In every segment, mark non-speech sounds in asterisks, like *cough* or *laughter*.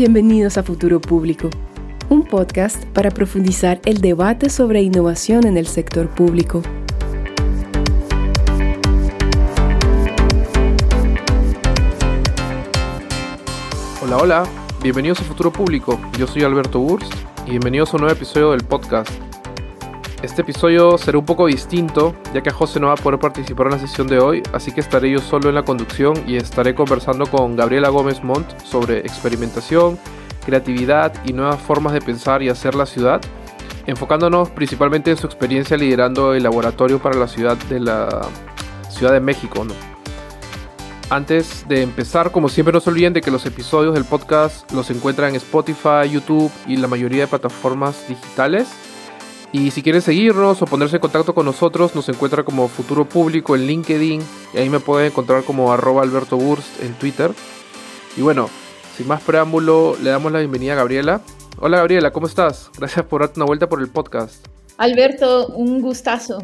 Bienvenidos a Futuro Público, un podcast para profundizar el debate sobre innovación en el sector público. Hola, hola, bienvenidos a Futuro Público. Yo soy Alberto Burst y bienvenidos a un nuevo episodio del podcast. Este episodio será un poco distinto, ya que José no va a poder participar en la sesión de hoy, así que estaré yo solo en la conducción y estaré conversando con Gabriela Gómez Montt sobre experimentación, creatividad y nuevas formas de pensar y hacer la ciudad, enfocándonos principalmente en su experiencia liderando el laboratorio para la ciudad de la Ciudad de México. Antes de empezar, como siempre, no se olviden de que los episodios del podcast los encuentran en Spotify, YouTube y la mayoría de plataformas digitales. Y si quieren seguirnos o ponerse en contacto con nosotros, nos encuentra como Futuro Público en LinkedIn. Y ahí me pueden encontrar como arroba Alberto Burst en Twitter. Y bueno, sin más preámbulo, le damos la bienvenida a Gabriela. Hola Gabriela, ¿cómo estás? Gracias por darte una vuelta por el podcast. Alberto, un gustazo.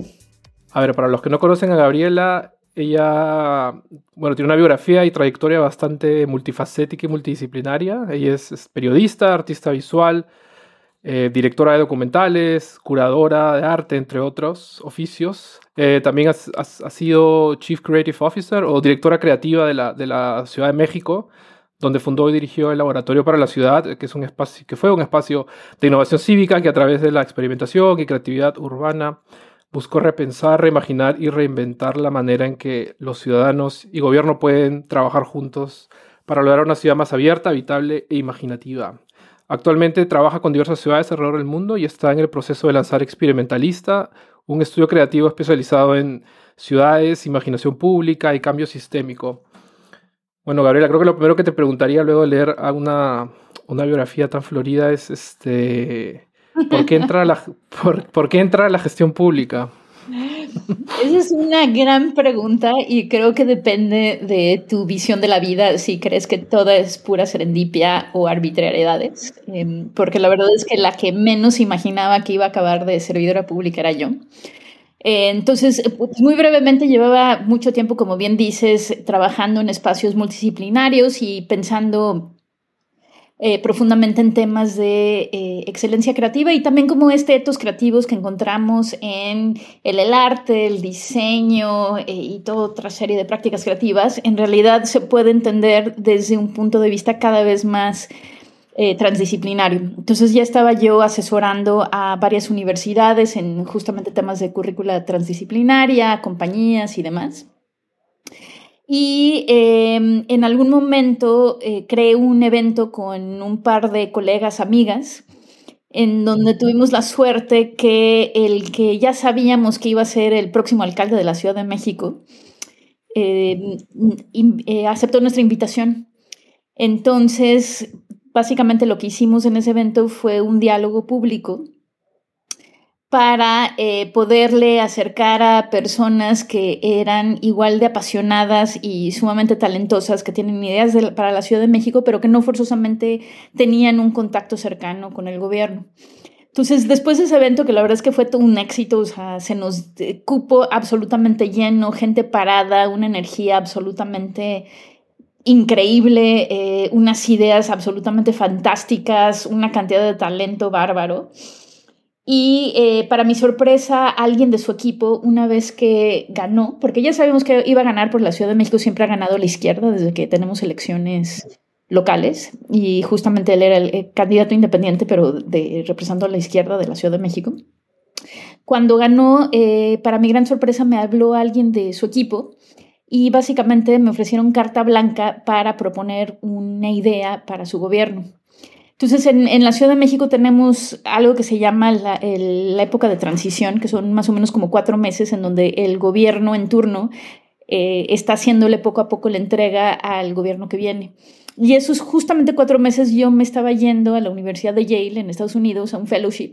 A ver, para los que no conocen a Gabriela, ella, bueno, tiene una biografía y trayectoria bastante multifacética y multidisciplinaria. Ella es periodista, artista visual, eh, directora de documentales, curadora de arte, entre otros oficios. Eh, también ha, sido Chief Creative Officer o directora creativa de la, Ciudad de México, donde fundó y dirigió el Laboratorio para la Ciudad, que fue un espacio de innovación cívica que a través de la experimentación y creatividad urbana buscó repensar, reimaginar y reinventar la manera en que los ciudadanos y gobierno pueden trabajar juntos para lograr una ciudad más abierta, habitable e imaginativa. Actualmente trabaja con diversas ciudades alrededor del mundo y está en el proceso de lanzar Experimentalista, un estudio creativo especializado en ciudades, imaginación pública y cambio sistémico. Bueno, Gabriela, creo que lo primero que te preguntaría luego de leer una, una biografía tan florida es este, ¿por, qué entra la, *laughs* por qué entra la gestión pública? Esa es una gran pregunta y creo que depende de tu visión de la vida, si crees que todo es pura serendipia o arbitrariedades, em, porque la verdad es que la que menos imaginaba que iba a acabar de servidora pública era yo. Eh, entonces, pues, muy brevemente, llevaba mucho tiempo, como bien dices, trabajando en espacios multidisciplinarios y pensando eh, profundamente en temas de eh, excelencia creativa y también como este etos creativos que encontramos en el, arte, el diseño eh, y toda otra serie de prácticas creativas, en realidad se puede entender desde un punto de vista cada vez más transdisciplinario. Entonces ya estaba yo asesorando a varias universidades en justamente temas de currícula transdisciplinaria, compañías y demás. Y em, en algún momento eh, creé un evento con un par de colegas, amigas, en donde tuvimos la suerte que el que ya sabíamos que iba a ser el próximo alcalde de la Ciudad de México, em, eh, aceptó nuestra invitación. Entonces, básicamente lo que hicimos en ese evento fue un diálogo público para eh, poderle acercar a personas que eran igual de apasionadas y sumamente talentosas, que tienen ideas para la Ciudad de México, pero que no forzosamente tenían un contacto cercano con el gobierno. Entonces, después de ese evento, que la verdad es que fue todo un éxito, se nos eh, cupo absolutamente lleno, gente parada, una energía absolutamente increíble, eh, unas ideas absolutamente fantásticas, una cantidad de talento bárbaro. Y eh, para mi sorpresa, alguien de su equipo, una vez que ganó, porque ya sabemos que iba a ganar por la Ciudad de México, siempre ha ganado la izquierda desde que tenemos elecciones locales, y justamente él era el eh, candidato independiente, pero representando a la izquierda de la Ciudad de México. Cuando ganó, eh, para mi gran sorpresa, me habló alguien de su equipo y básicamente me ofrecieron carta blanca para proponer una idea para su gobierno. Entonces, en, la Ciudad de México tenemos algo que se llama la, época de transición, que son más o menos como cuatro meses en donde el gobierno en turno eh, está haciéndole poco a poco la entrega al gobierno que viene. Y esos justamente cuatro meses yo me estaba yendo a la Universidad de Yale en Estados Unidos a un fellowship.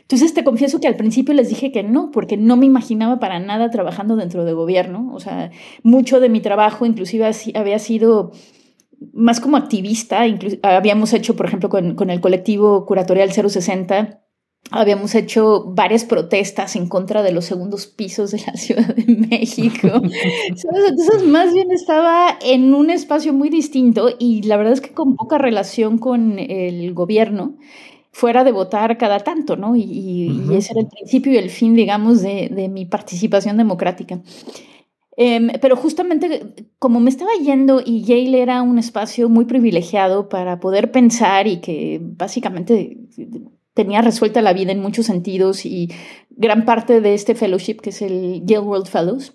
Entonces te confieso que al principio les dije que no, porque no me imaginaba para nada trabajando dentro de gobierno. O sea, mucho de mi trabajo inclusive había sido más como activista, habíamos hecho, por ejemplo, con, el colectivo curatorial 060, habíamos hecho varias protestas en contra de los segundos pisos de la *laughs* Ciudad de México. *laughs* Entonces, más bien estaba en un espacio muy distinto y la verdad es que con poca relación con el gobierno, fuera de votar cada tanto, ¿no? Y, ese era el principio y el fin, digamos, de, mi participación democrática. Em, pero justamente como me estaba yendo y Yale era un espacio muy privilegiado para poder pensar y que básicamente tenía resuelta la vida en muchos sentidos y gran parte de este fellowship, que es el Yale World Fellows,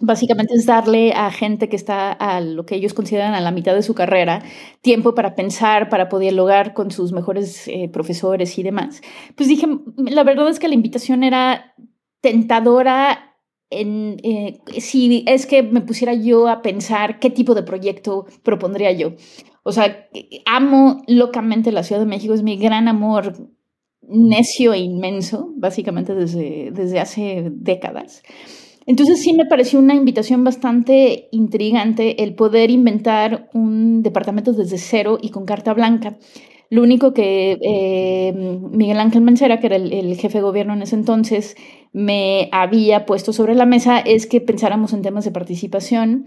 básicamente es darle a gente que está a lo que ellos consideran a la mitad de su carrera tiempo para pensar, para poder dialogar con sus mejores eh, profesores y demás. Pues dije, la verdad es que la invitación era tentadora eh, si es que me pusiera yo a pensar qué tipo de proyecto propondría yo. O sea, amo locamente la Ciudad de México, es mi gran amor necio e inmenso, básicamente desde, desde hace décadas. Entonces sí me pareció una invitación bastante intrigante el poder inventar un departamento desde cero y con carta blanca. Lo único que eh, Miguel Ángel Mancera, que era el, jefe de gobierno en ese entonces, me había puesto sobre la mesa es que pensáramos en temas de participación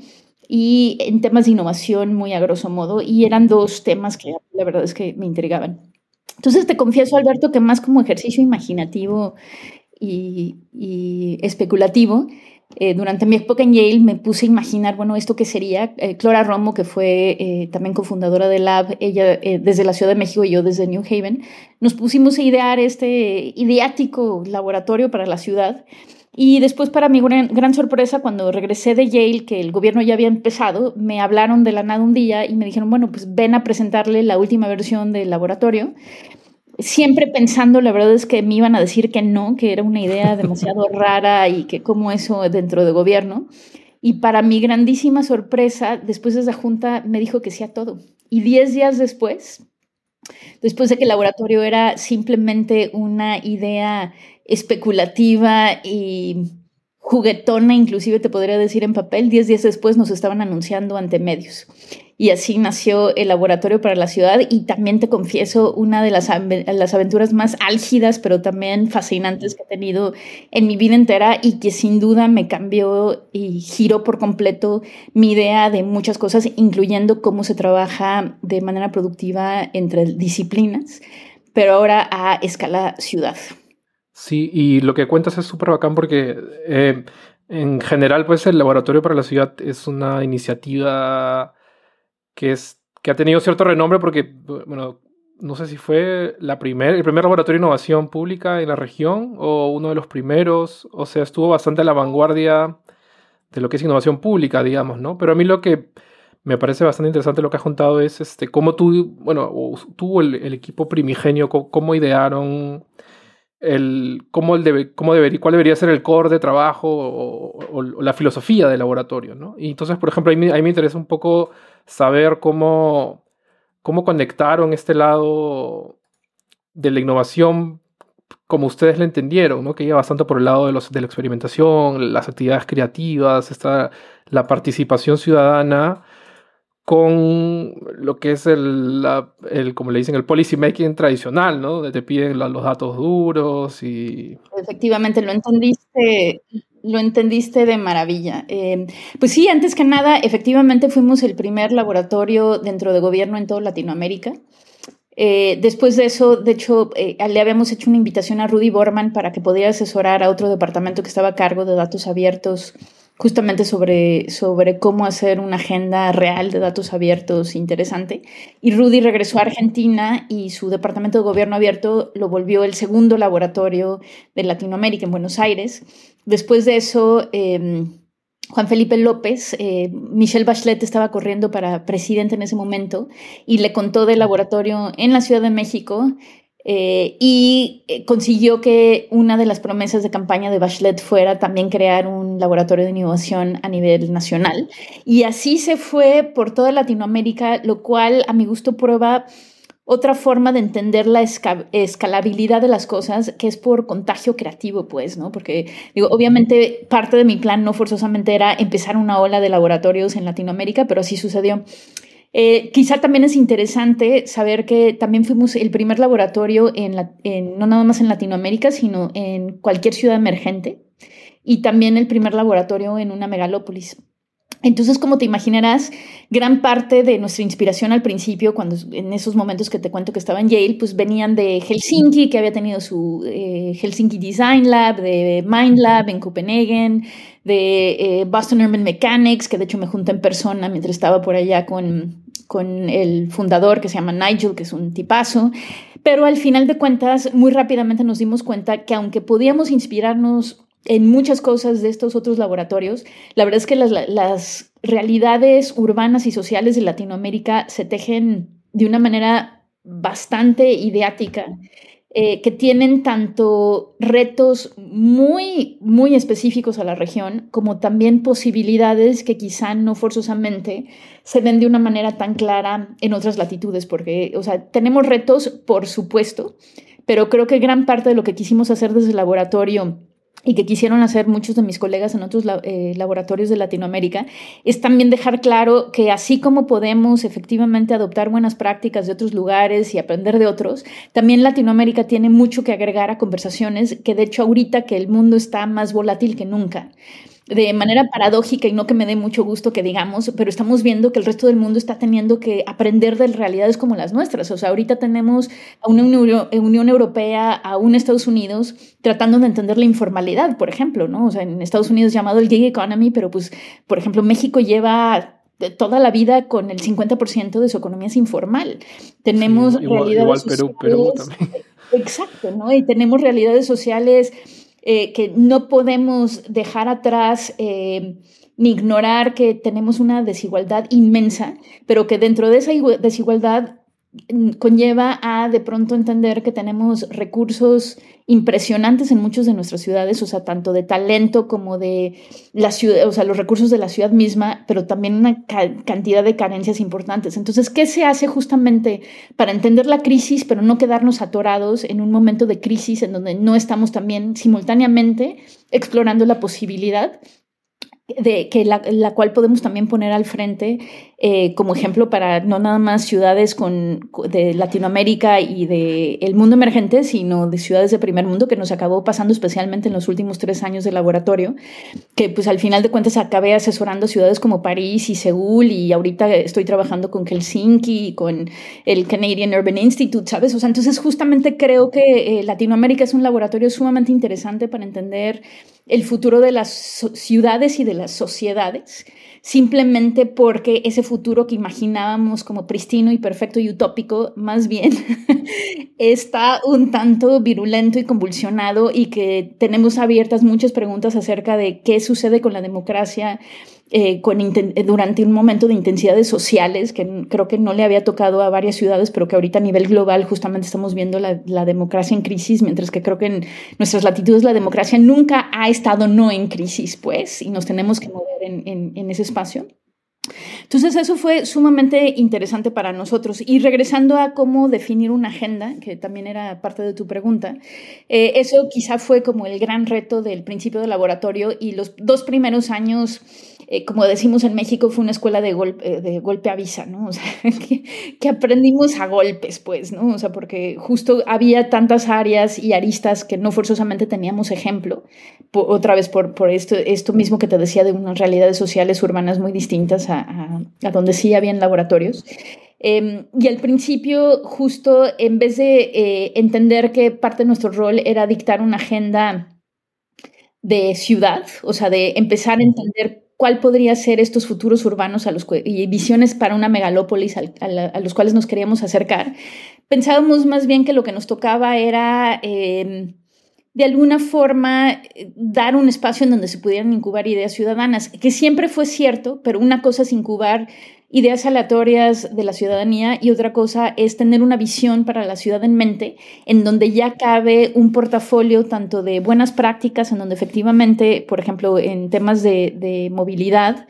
y en temas de innovación muy a grosso modo, y eran dos temas que la verdad es que me intrigaban. Entonces te confieso, Alberto, que más como ejercicio imaginativo y, especulativo, eh, durante mi época en Yale me puse a imaginar, bueno, esto que sería. Eh, Clara Romo, que fue eh, también cofundadora de Lab, ella desde la Ciudad de México y yo desde New Haven, nos pusimos a idear este ideático laboratorio para la ciudad y después, para mi gran, sorpresa, cuando regresé de Yale, que el gobierno ya había empezado, me hablaron de la nada un día y me dijeron, bueno, pues ven a presentarle la última versión del laboratorio. Siempre pensando, la verdad es que me iban a decir que no, que era una idea *laughs* demasiado rara y que como eso dentro de gobierno. Y para mi grandísima sorpresa, después de esa junta me dijo que sí a todo. Y diez días después, después de que el laboratorio era simplemente una idea especulativa y juguetona, inclusive te podría decir en papel, diez días después nos estaban anunciando ante medios. Y así nació el laboratorio para la ciudad y también te confieso una de las, las aventuras más álgidas, pero también fascinantes que he tenido en mi vida entera y que sin duda me cambió y giró por completo mi idea de muchas cosas, incluyendo cómo se trabaja de manera productiva entre disciplinas, pero ahora a escala ciudad. Sí, y lo que cuentas es súper bacán porque eh, en general, pues el Laboratorio para la Ciudad es una iniciativa que, es, que ha tenido cierto renombre porque, bueno, no sé si fue la primer, el primer laboratorio de innovación pública en la región o uno de los primeros, o sea, estuvo bastante a la vanguardia de lo que es innovación pública, digamos, ¿no? Pero a mí lo que me parece bastante interesante lo que has contado es este, cómo tú, bueno, el equipo primigenio, cómo idearon el, cómo, el cómo debería, cuál debería ser el core de trabajo o, la filosofía del laboratorio. ¿no? Y entonces, por ejemplo, a mí, me interesa un poco saber cómo, cómo conectaron este lado de la innovación como ustedes la entendieron, ¿no? que iba bastante por el lado de, los, de la experimentación, las actividades creativas, esta, la participación ciudadana con lo que es el, el, como le dicen, el policy making tradicional, ¿no? Donde te piden los datos duros y... Efectivamente, lo entendiste, lo entendiste de maravilla. Eh, pues sí, antes que nada, efectivamente fuimos el primer laboratorio dentro de gobierno en toda Latinoamérica. Eh, después de eso, de hecho, eh, le habíamos hecho una invitación a Rudy Borman para que pudiera asesorar a otro departamento que estaba a cargo de datos abiertos justamente sobre, sobre cómo hacer una agenda real de datos abiertos interesante. Y Rudy regresó a Argentina y su departamento de gobierno abierto lo volvió el segundo laboratorio de Latinoamérica en Buenos Aires. Después de eso, em, Juan Felipe López, eh, Michelle Bachelet estaba corriendo para presidente en ese momento y le contó del laboratorio en la Ciudad de México eh, y eh, consiguió que una de las promesas de campaña de Bachelet fuera también crear un laboratorio de innovación a nivel nacional. Y así se fue por toda Latinoamérica, lo cual a mi gusto prueba otra forma de entender la escalabilidad de las cosas, que es por contagio creativo, pues, ¿no? Porque, digo, obviamente parte de mi plan no forzosamente era empezar una ola de laboratorios en Latinoamérica, pero así sucedió. Eh, quizá también es interesante saber que también fuimos el primer laboratorio en, no nada más en Latinoamérica, sino en cualquier ciudad emergente y también el primer laboratorio en una megalópolis. Entonces, como te imaginarás, gran parte de nuestra inspiración al principio, cuando en esos momentos que te cuento que estaba en Yale, pues venían de Helsinki, que había tenido su eh, Helsinki Design Lab, de Mind Lab en Copenhagen, de eh, Boston Urban Mechanics, que de hecho me junté en persona mientras estaba por allá con, con el fundador que se llama Nigel, que es un tipazo. Pero al final de cuentas, muy rápidamente nos dimos cuenta que aunque podíamos inspirarnos en muchas cosas de estos otros laboratorios. La verdad es que las, realidades urbanas y sociales de Latinoamérica se tejen de una manera bastante ideática, eh, que tienen tanto retos muy, muy específicos a la región, como también posibilidades que quizá no forzosamente se ven de una manera tan clara en otras latitudes, porque, o sea, tenemos retos, por supuesto, pero creo que gran parte de lo que quisimos hacer desde el laboratorio y que quisieron hacer muchos de mis colegas en otros eh, laboratorios de Latinoamérica, es también dejar claro que así como podemos efectivamente adoptar buenas prácticas de otros lugares y aprender de otros, también Latinoamérica tiene mucho que agregar a conversaciones que de hecho ahorita que el mundo está más volátil que nunca de manera paradójica y no que me dé mucho gusto que digamos, pero estamos viendo que el resto del mundo está teniendo que aprender de realidades como las nuestras. O sea, ahorita tenemos a una Unión Europea, a un Estados Unidos tratando de entender la informalidad, por ejemplo, ¿no? O sea, en Estados Unidos llamado el gig economy, pero pues, por ejemplo, México lleva toda la vida con el 50% de su economía es informal. Tenemos realidades sociales, *laughs* Exacto, ¿no? Y tenemos realidades sociales eh, que no podemos dejar atrás eh, ni ignorar que tenemos una desigualdad inmensa, pero que dentro de esa desigualdad conlleva a de pronto entender que tenemos recursos impresionantes en muchas de nuestras ciudades, o sea, tanto de talento como de la ciudad, o sea, los recursos de la ciudad misma, pero también una cantidad de carencias importantes. Entonces, ¿qué se hace justamente para entender la crisis, pero no quedarnos atorados en un momento de crisis en donde no estamos también simultáneamente explorando la posibilidad de que la, cual podemos también poner al frente eh, como ejemplo para no nada más ciudades con, de Latinoamérica y del el mundo emergente, sino de ciudades de primer mundo que nos acabó pasando especialmente en los últimos tres años de laboratorio, que pues al final de cuentas acabé asesorando ciudades como París y Seúl y ahorita estoy trabajando con Helsinki y con el Canadian Urban Institute, ¿sabes? O sea, entonces justamente creo que eh, Latinoamérica es un laboratorio sumamente interesante para entender el futuro de las ciudades y de las sociedades, simplemente porque ese futuro que imaginábamos como pristino y perfecto y utópico, más bien *laughs* está un tanto virulento y convulsionado y que tenemos abiertas muchas preguntas acerca de qué sucede con la democracia eh, con durante un momento de intensidades sociales que creo que no le había tocado a varias ciudades, pero que ahorita a nivel global justamente estamos viendo la, democracia en crisis, mientras que creo que en nuestras latitudes la democracia nunca ha estado no en crisis, pues, y nos tenemos que mover en, en, ese espacio. Entonces eso fue sumamente interesante para nosotros. Y regresando a cómo definir una agenda, que también era parte de tu pregunta, eh, eso quizá fue como el gran reto del principio del laboratorio y los dos primeros años eh, como decimos en México, fue una escuela de golpe, eh, de golpe a visa, ¿no? O sea, *laughs* que, aprendimos a golpes, pues, ¿no? O sea, porque justo había tantas áreas y aristas que no forzosamente teníamos ejemplo, otra vez por, por esto, esto mismo que te decía de unas realidades sociales urbanas muy distintas a, a, donde sí habían laboratorios. Em, y al principio, justo en vez de eh, entender que parte de nuestro rol era dictar una agenda de ciudad, o sea, de empezar a entender cuál podría ser estos futuros urbanos a los y visiones para una megalópolis a, los cuales nos queríamos acercar. Pensábamos más bien que lo que nos tocaba era, em, de alguna forma, dar un espacio en donde se pudieran incubar ideas ciudadanas, que siempre fue cierto, pero una cosa es incubar ideas aleatorias de la ciudadanía y otra cosa es tener una visión para la ciudad en mente, en donde ya cabe un portafolio tanto de buenas prácticas, en donde efectivamente, por ejemplo, en temas de, movilidad,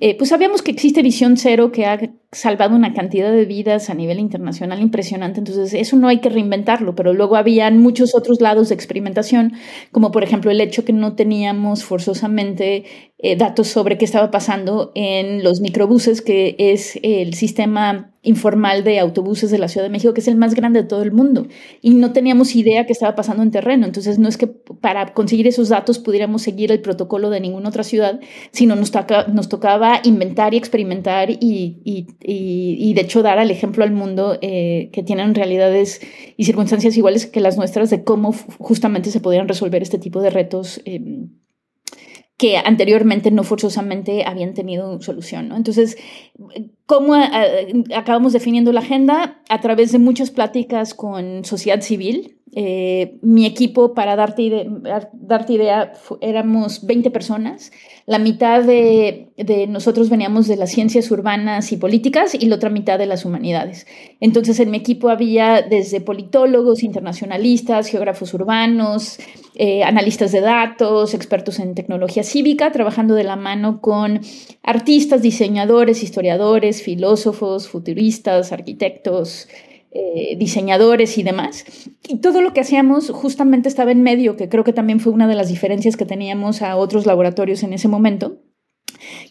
eh, pues sabíamos que existe Visión Cero, que ha salvado una cantidad de vidas a nivel internacional impresionante, entonces eso no hay que reinventarlo, pero luego habían muchos otros lados de experimentación, como por ejemplo el hecho que no teníamos forzosamente eh, datos sobre qué estaba pasando en los microbuses, que es el sistema informal de autobuses de la Ciudad de México, que es el más grande de todo el mundo, y no teníamos idea qué estaba pasando en terreno, entonces no es que para conseguir esos datos pudiéramos seguir el protocolo de ninguna otra ciudad, sino nos, nos tocaba inventar y experimentar y y, de hecho dar al ejemplo al mundo eh, que tienen realidades y circunstancias iguales que las nuestras de cómo justamente se podían resolver este tipo de retos em, que anteriormente no forzosamente habían tenido solución. Entonces, ¿cómo eh, acabamos definiendo la agenda? A través de muchas pláticas con sociedad civil, eh, mi equipo, para darte, darte idea, éramos 20 personas. La mitad de, nosotros veníamos de las ciencias urbanas y políticas y la otra mitad de las humanidades. Entonces, en mi equipo había desde politólogos, internacionalistas, geógrafos urbanos, eh, analistas de datos, expertos en tecnología cívica, trabajando de la mano con artistas, diseñadores, historiadores, filósofos, futuristas, arquitectos, eh, diseñadores y demás. Y todo lo que hacíamos justamente estaba en medio, que creo que también fue una de las diferencias que teníamos a otros laboratorios en ese momento,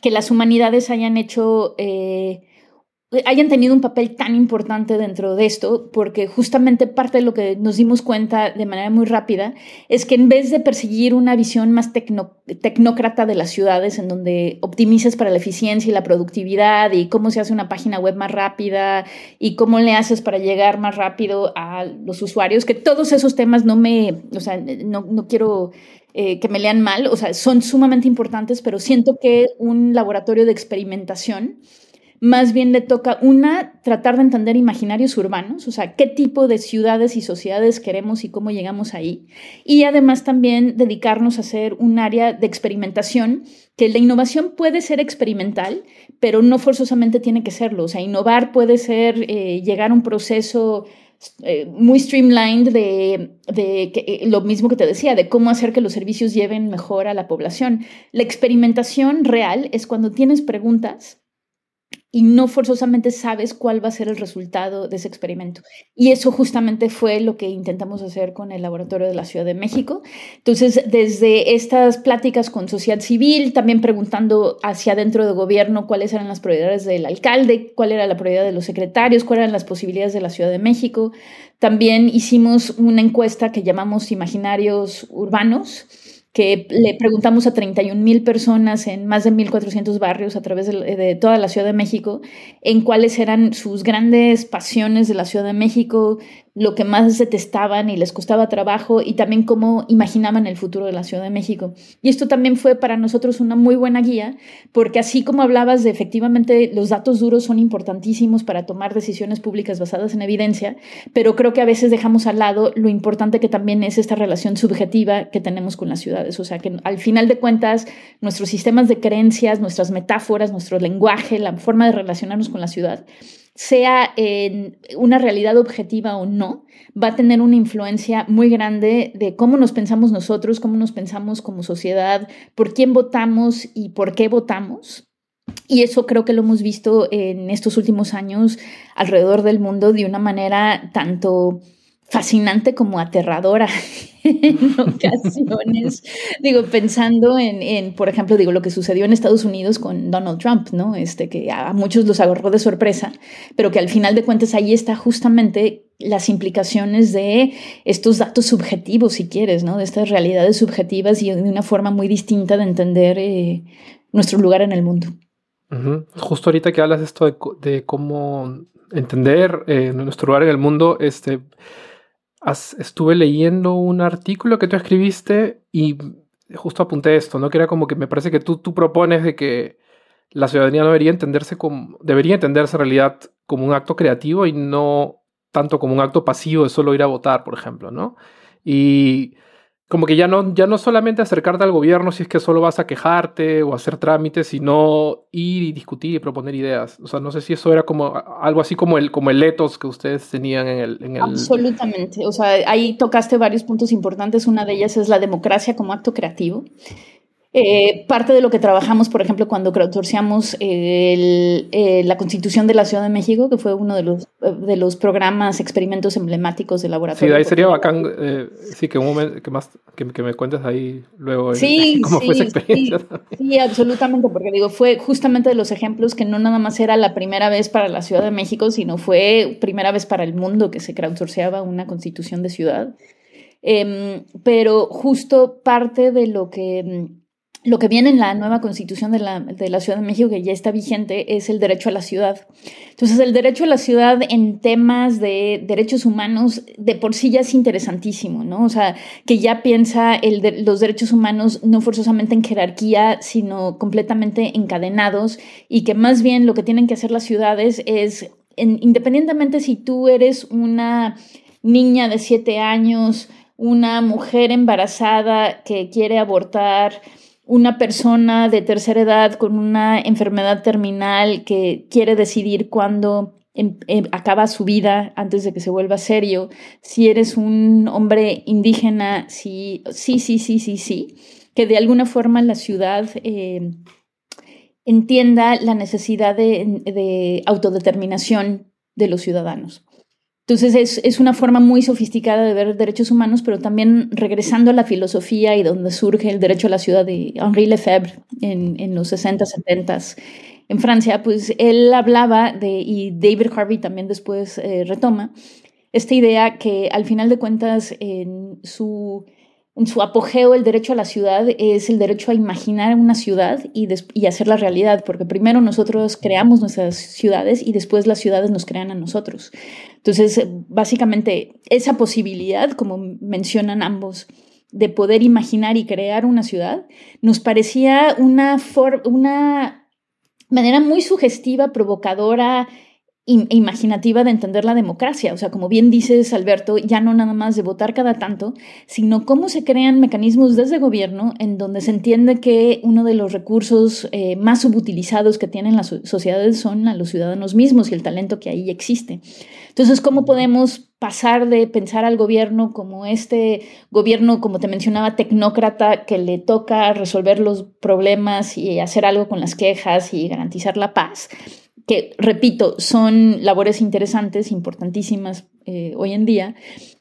que las humanidades hayan hecho... Eh, hayan tenido un papel tan importante dentro de esto, porque justamente parte de lo que nos dimos cuenta de manera muy rápida es que en vez de perseguir una visión más tecnócrata de las ciudades, en donde optimizas para la eficiencia y la productividad y cómo se hace una página web más rápida y cómo le haces para llegar más rápido a los usuarios, que todos esos temas no me, o sea, no, no quiero eh, que me lean mal, o sea, son sumamente importantes, pero siento que un laboratorio de experimentación más bien le toca, una, tratar de entender imaginarios urbanos, o sea, qué tipo de ciudades y sociedades queremos y cómo llegamos ahí. Y además también dedicarnos a hacer un área de experimentación, que la innovación puede ser experimental, pero no forzosamente tiene que serlo. O sea, innovar puede ser eh, llegar a un proceso eh, muy streamlined de, de eh, lo mismo que te decía, de cómo hacer que los servicios lleven mejor a la población. La experimentación real es cuando tienes preguntas y no forzosamente sabes cuál va a ser el resultado de ese experimento. Y eso justamente fue lo que intentamos hacer con el laboratorio de la Ciudad de México. Entonces, desde estas pláticas con sociedad civil, también preguntando hacia dentro del gobierno cuáles eran las prioridades del alcalde, cuál era la prioridad de los secretarios, cuáles eran las posibilidades de la Ciudad de México. También hicimos una encuesta que llamamos Imaginarios Urbanos que le preguntamos a 31 mil personas en más de 1.400 barrios a través de, toda la Ciudad de México en cuáles eran sus grandes pasiones de la Ciudad de México, lo que más detestaban y les costaba trabajo y también cómo imaginaban el futuro de la Ciudad de México. Y esto también fue para nosotros una muy buena guía, porque así como hablabas de efectivamente los datos duros son importantísimos para tomar decisiones públicas basadas en evidencia, pero creo que a veces dejamos al lado lo importante que también es esta relación subjetiva que tenemos con las ciudades. O sea, que al final de cuentas, nuestros sistemas de creencias, nuestras metáforas, nuestro lenguaje, la forma de relacionarnos con la ciudad, sea en una realidad objetiva o no, va a tener una influencia muy grande de cómo nos pensamos nosotros, cómo nos pensamos como sociedad, por quién votamos y por qué votamos. Y eso creo que lo hemos visto en estos últimos años alrededor del mundo de una manera tanto fascinante como aterradora *laughs* en ocasiones. digo, pensando en, por ejemplo, digo, lo que sucedió en Estados Unidos con Donald Trump, ¿no? Este, que a muchos los agarró de sorpresa, pero que al final de cuentas ahí está justamente las implicaciones de estos datos subjetivos, si quieres, ¿no? De estas realidades subjetivas y de una forma muy distinta de entender eh, nuestro lugar en el mundo. Justo ahorita que hablas esto de, cómo entender eh, nuestro lugar en el mundo, este estuve leyendo un artículo que tú escribiste y justo apunté esto, ¿no? Que era como que me parece que tú, tú propones de que la ciudadanía debería entenderse como, debería entenderse en realidad como un acto creativo y no tanto como un acto pasivo de solo ir a votar, por ejemplo, ¿no? Y como que ya no, ya no solamente acercarte al gobierno si es que solo vas a quejarte o hacer trámites, sino ir y discutir y proponer ideas. O sea, no sé si eso era como algo así como el, como el etos que ustedes tenían en el, en el... Absolutamente. O sea, ahí tocaste varios puntos importantes. Una de ellas es la democracia como acto creativo. Eh, parte de lo que trabajamos, por ejemplo, cuando crowdsourceamos eh, la constitución de la Ciudad de México, que fue uno de los, de los programas, experimentos emblemáticos del laboratorio. Sí, ahí sería bacán, eh, sí, que, un momento, que, más, que, me cuentes ahí luego sí, *laughs* cómo fue esa experiencia. Sí, sí, absolutamente, porque digo, fue justamente de los ejemplos que no nada más era la primera vez para la Ciudad de México, sino fue primera vez para el mundo que se crowdsourceaba una constitución de ciudad. Em, pero justo parte de lo que lo que viene en la nueva constitución de la, Ciudad de México, que ya está vigente, es el derecho a la ciudad. Entonces, el derecho a la ciudad en temas de derechos humanos de por sí ya es interesantísimo, ¿no? O sea, que ya piensa los derechos humanos no forzosamente en jerarquía, sino completamente encadenados y que más bien lo que tienen que hacer las ciudades es, independientemente si tú eres una niña de siete años, una mujer embarazada que quiere abortar, una persona de tercera edad con una enfermedad terminal que quiere decidir cuándo em, em, acaba su vida antes de que se vuelva serio, si eres un hombre indígena, sí, sí, sí, sí, sí, sí, que de alguna forma la ciudad em, entienda la necesidad de autodeterminación de los ciudadanos. Entonces es, una forma muy sofisticada de ver derechos humanos, pero también regresando a la filosofía y donde surge el derecho a la ciudad de Henri Lefebvre en, en los 60, 70 en Francia, pues él hablaba de, y David Harvey también después eh, retoma, esta idea que al final de cuentas en su en su apogeo el derecho a la ciudad es el derecho a imaginar una ciudad y, y, hacerla realidad, porque primero nosotros creamos nuestras ciudades y después las ciudades nos crean a nosotros. Entonces, básicamente, esa posibilidad, como mencionan ambos, de poder imaginar y crear una ciudad, nos parecía una, una manera muy sugestiva, provocadora, imaginativa de entender la democracia. O sea, como bien dices, Alberto, ya no nada más de votar cada tanto, sino cómo se crean mecanismos desde gobierno en donde se entiende que uno de los recursos eh, más subutilizados que tienen las sociedades son a los ciudadanos mismos y el talento que ahí existe. Entonces, ¿cómo podemos pasar de pensar al gobierno como este gobierno, como te mencionaba, tecnócrata, que le toca resolver los problemas y hacer algo con las quejas y garantizar la paz? que, repito, son labores interesantes, importantísimas eh, hoy en día,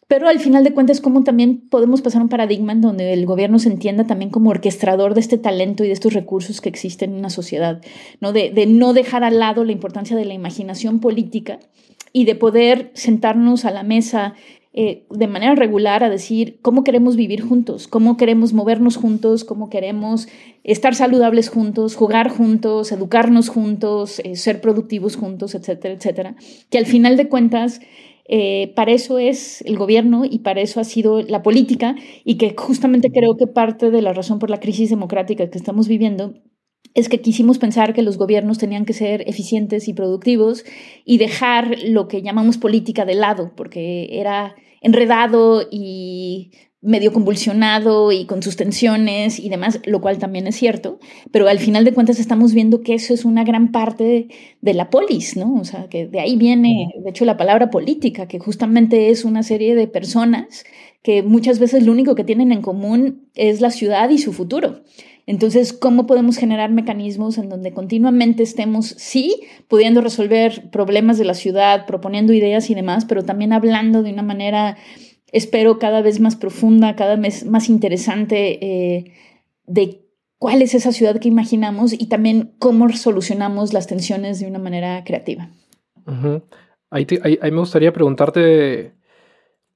pero al final de cuentas, como también podemos pasar un paradigma en donde el gobierno se entienda también como orquestador de este talento y de estos recursos que existen en una sociedad, ¿no? De, de no dejar al lado la importancia de la imaginación política y de poder sentarnos a la mesa eh, de manera regular a decir cómo queremos vivir juntos, cómo queremos movernos juntos, cómo queremos estar saludables juntos, jugar juntos, educarnos juntos, eh, ser productivos juntos, etcétera, etcétera. Que al final de cuentas, eh, para eso es el gobierno y para eso ha sido la política y que justamente creo que parte de la razón por la crisis democrática que estamos viviendo es que quisimos pensar que los gobiernos tenían que ser eficientes y productivos y dejar lo que llamamos política de lado, porque era enredado y medio convulsionado y con sus tensiones y demás, lo cual también es cierto, pero al final de cuentas estamos viendo que eso es una gran parte de, la polis, ¿no? O sea, que de ahí viene, de hecho, la palabra política, que justamente es una serie de personas que muchas veces lo único que tienen en común es la ciudad y su futuro. Entonces, ¿cómo podemos generar mecanismos en donde continuamente estemos, sí, pudiendo resolver problemas de la ciudad, proponiendo ideas y demás, pero también hablando de una manera, espero, cada vez más profunda, cada vez más interesante eh, de cuál es esa ciudad que imaginamos y también cómo solucionamos las tensiones de una manera creativa? ahí, ahí me gustaría preguntarte,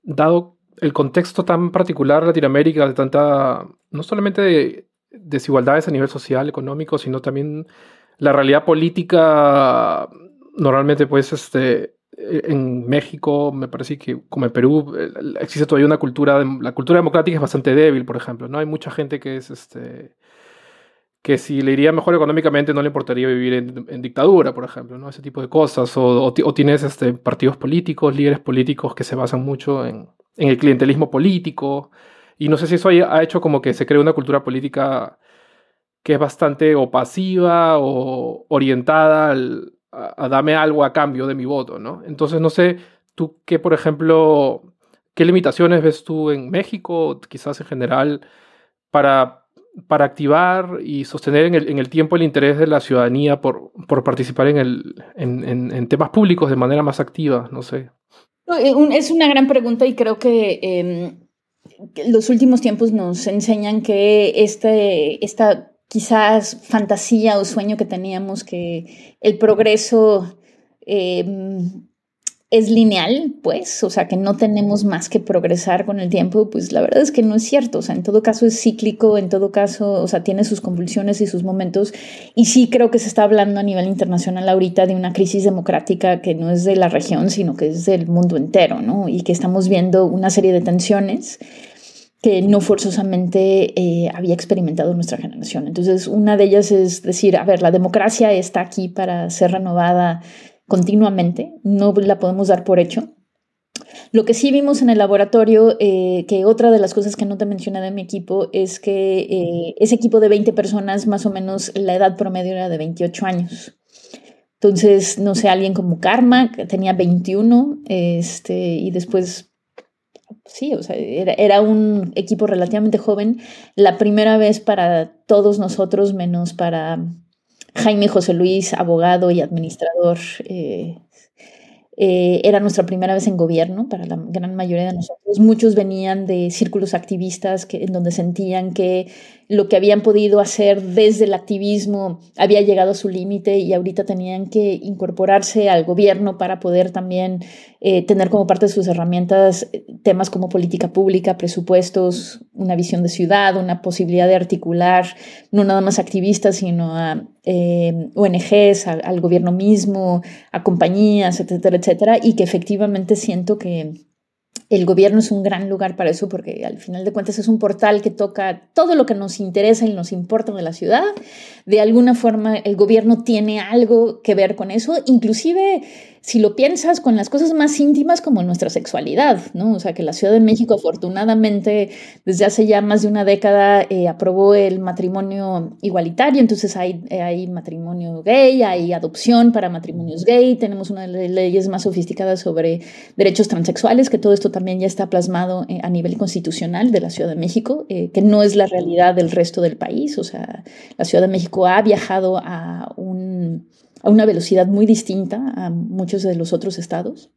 dado el contexto tan particular de Latinoamérica, de tanta, no solamente de desigualdades a nivel social, económico, sino también la realidad política. Normalmente, pues, este, en México, me parece que como en Perú, existe todavía una cultura, la cultura democrática es bastante débil, por ejemplo, ¿no? Hay mucha gente que es, este, que si le iría mejor económicamente no le importaría vivir en, dictadura, por ejemplo, ¿no? Ese tipo de cosas. O, o, tienes este, partidos políticos, líderes políticos que se basan mucho en el clientelismo político, y no sé si eso ha hecho como que se cree una cultura política que es bastante opasiva o orientada a, darme algo a cambio de mi voto, ¿no? Entonces, no sé, tú qué, por ejemplo, qué limitaciones ves tú en México, quizás en general, para para activar y sostener en el, en el, tiempo el interés de la ciudadanía por, por participar en, el, en, temas públicos de manera más activa? No sé. Eh, es una gran pregunta y creo que eh, los últimos tiempos nos enseñan que este, esta quizás fantasía o sueño que teníamos que el progreso eh, es lineal, pues, o sea, que no tenemos más que progresar con el tiempo, pues la verdad es que no es cierto, o sea, en todo caso es cíclico, en todo caso, o sea, tiene sus convulsiones y sus momentos, y sí creo que se está hablando a nivel internacional ahorita de una crisis democrática que no es de la región, sino que es del mundo entero, ¿no? Y que estamos viendo una serie de tensiones que no forzosamente eh, había experimentado nuestra generación. Entonces, una de ellas es decir, a ver, la democracia está aquí para ser renovada continuamente, no la podemos dar por hecho. Lo que sí vimos en el laboratorio, eh, que otra de las cosas que no te mencioné de mi equipo, es que eh, ese equipo de 20 personas, más o menos la edad promedio era de 28 años. Entonces, no sé, alguien como Karma, que tenía 21, este, y después, sí, o sea, era, era, un equipo relativamente joven. La primera vez para todos nosotros, menos para Jaime José Luis, abogado y administrador, eh, eh, era nuestra primera vez en gobierno para la gran mayoría de nosotros. Muchos venían de círculos activistas que, en donde sentían que lo que habían podido hacer desde el activismo había llegado a su límite y ahorita tenían que incorporarse al gobierno para poder también eh, tener como parte de sus herramientas eh, temas como política pública, presupuestos, una visión de ciudad, una posibilidad de articular no nada más activistas, sino a eh, ONGs, al gobierno mismo, a compañías, etcétera, etcétera, y que efectivamente siento que el gobierno es un gran lugar para eso porque al final de cuentas es un portal que toca todo lo que nos interesa y nos importa de la ciudad. De alguna forma el gobierno tiene algo que ver con eso, inclusive si lo piensas con las cosas más íntimas como nuestra sexualidad, ¿no? O sea, que la Ciudad de México afortunadamente desde hace ya más de una década eh, aprobó el matrimonio igualitario, entonces hay, eh, hay matrimonio gay, hay adopción para matrimonios gay, tenemos una de las leyes más sofisticadas sobre derechos transexuales, que todo esto también ya está plasmado eh, a nivel constitucional de la Ciudad de México, que no es la realidad del resto del país, o sea, la Ciudad de México ha viajado a un a una velocidad muy distinta a muchos de los otros estados.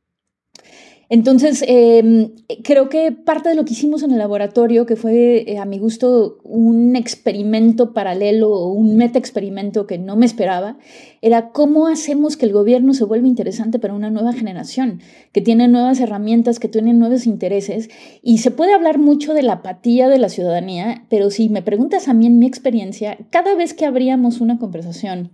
Entonces, em, creo que parte de lo que hicimos en el laboratorio, que fue eh, a mi gusto un experimento paralelo o un meta experimento que no me esperaba, era cómo hacemos que el gobierno se vuelva interesante para una nueva generación, que tiene nuevas herramientas, que tiene nuevos intereses. Y se puede hablar mucho de la apatía de la ciudadanía, pero si me preguntas a mí en mi experiencia, cada vez que abríamos una conversación,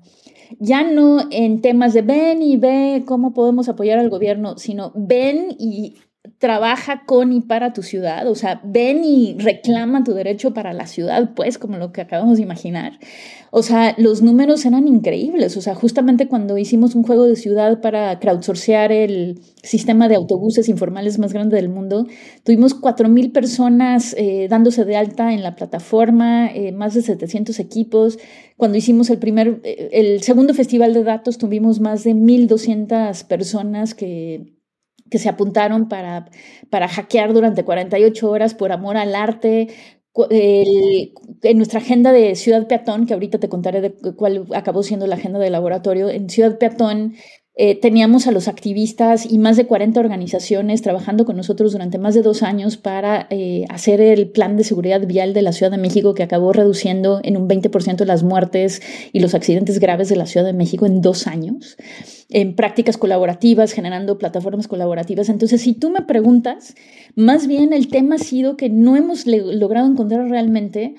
ya no en temas de ven y ve cómo podemos apoyar al gobierno, sino ven y trabaja con y para tu ciudad, o sea, ven y reclama tu derecho para la ciudad, pues, como lo que acabamos de imaginar. O sea, los números eran increíbles, o sea, justamente cuando hicimos un juego de ciudad para crowdsourcear el sistema de autobuses informales más grande del mundo, tuvimos 4.000 personas eh, dándose de alta en la plataforma, eh, más de 700 equipos. Cuando hicimos el primer, eh, el segundo festival de datos, tuvimos más de 1.200 personas que que se apuntaron para, para hackear durante 48 horas por amor al arte. En nuestra agenda de Ciudad Peatón, que ahorita te contaré de cuál acabó siendo la agenda de laboratorio, en Ciudad Peatón eh, teníamos a los activistas y más de 40 organizaciones trabajando con nosotros durante más de dos años para eh, hacer el plan de seguridad vial de la Ciudad de México que acabó reduciendo en un 20% las muertes y los accidentes graves de la Ciudad de México en dos años, en prácticas colaborativas, generando plataformas colaborativas. Entonces, si tú me preguntas, más bien el tema ha sido que no hemos logrado encontrar realmente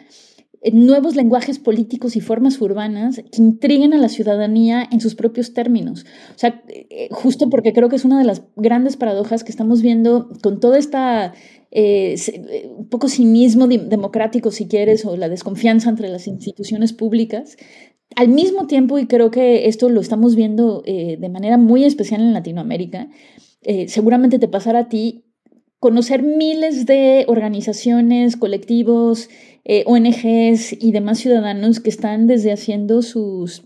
nuevos lenguajes políticos y formas urbanas que intriguen a la ciudadanía en sus propios términos. O sea, eh, justo porque creo que es una de las grandes paradojas que estamos viendo con toda esta eh, eh, poco cinismo democrático, si quieres, o la desconfianza entre las instituciones públicas. Al mismo tiempo, y creo que esto lo estamos viendo de manera muy especial en Latinoamérica, seguramente te pasará a ti conocer miles de organizaciones, colectivos, eh, ONGs y demás ciudadanos que están desde haciendo sus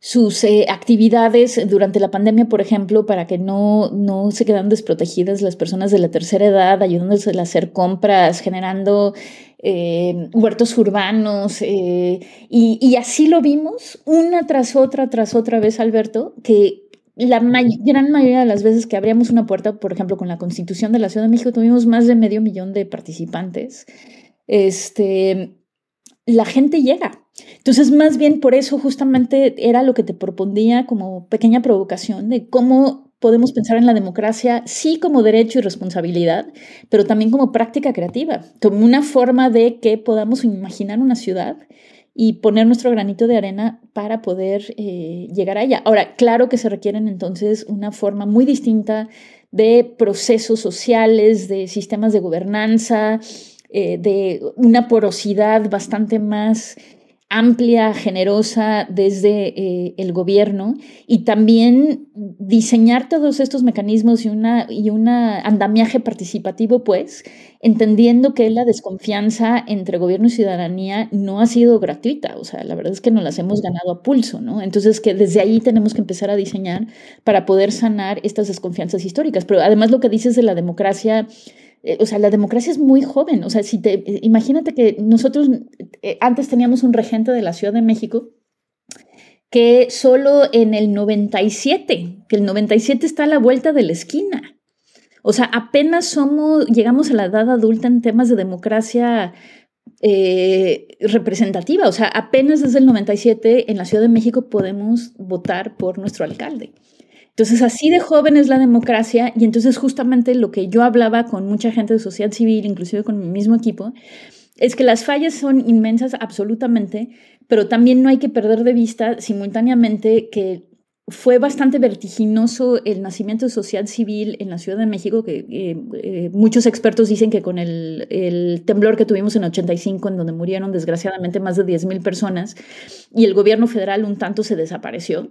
sus eh, actividades durante la pandemia, por ejemplo, para que no, no se quedan desprotegidas las personas de la tercera edad, ayudándoles a hacer compras, generando eh, huertos urbanos, eh, y, así lo vimos una tras otra, tras otra vez, Alberto, que la gran mayoría de las veces que abríamos una puerta, por ejemplo, con la Constitución de la Ciudad de México, tuvimos más de medio millón de participantes. Este, la gente llega. Entonces, más bien por eso justamente era lo que te proponía como pequeña provocación de cómo podemos pensar en la democracia, sí como derecho y responsabilidad, pero también como práctica creativa, como una forma de que podamos imaginar una ciudad y poner nuestro granito de arena para poder eh, llegar a ella. Ahora, claro que se requieren entonces una forma muy distinta de procesos sociales, de sistemas de gobernanza, eh, de una porosidad bastante más amplia, generosa desde eh, el gobierno y también diseñar todos estos mecanismos y una y un andamiaje participativo, pues, entendiendo que la desconfianza entre gobierno y ciudadanía no ha sido gratuita, o sea, la verdad es que nos las hemos ganado a pulso, ¿no? Entonces, que desde ahí tenemos que empezar a diseñar para poder sanar estas desconfianzas históricas. Pero además lo que dices de la democracia o sea, la democracia es muy joven. O sea, si te, eh, imagínate que nosotros eh, antes teníamos un regente de la Ciudad de México que solo en el 97, que el 97 está a la vuelta de la esquina. O sea, apenas somos, llegamos a la edad adulta en temas de democracia representativa. O sea, apenas desde el 97 en la Ciudad de México podemos votar por nuestro alcalde. Entonces, así de joven es la democracia y entonces justamente lo que yo hablaba con mucha gente de sociedad civil, inclusive con mi mismo equipo, es que las fallas son inmensas absolutamente, pero también no hay que perder de vista simultáneamente que fue bastante vertiginoso el nacimiento de sociedad civil en la Ciudad de México, que eh, eh, muchos expertos dicen que con el, temblor que tuvimos en 85, en donde murieron desgraciadamente más de 10.000 personas, y el gobierno federal un tanto se desapareció,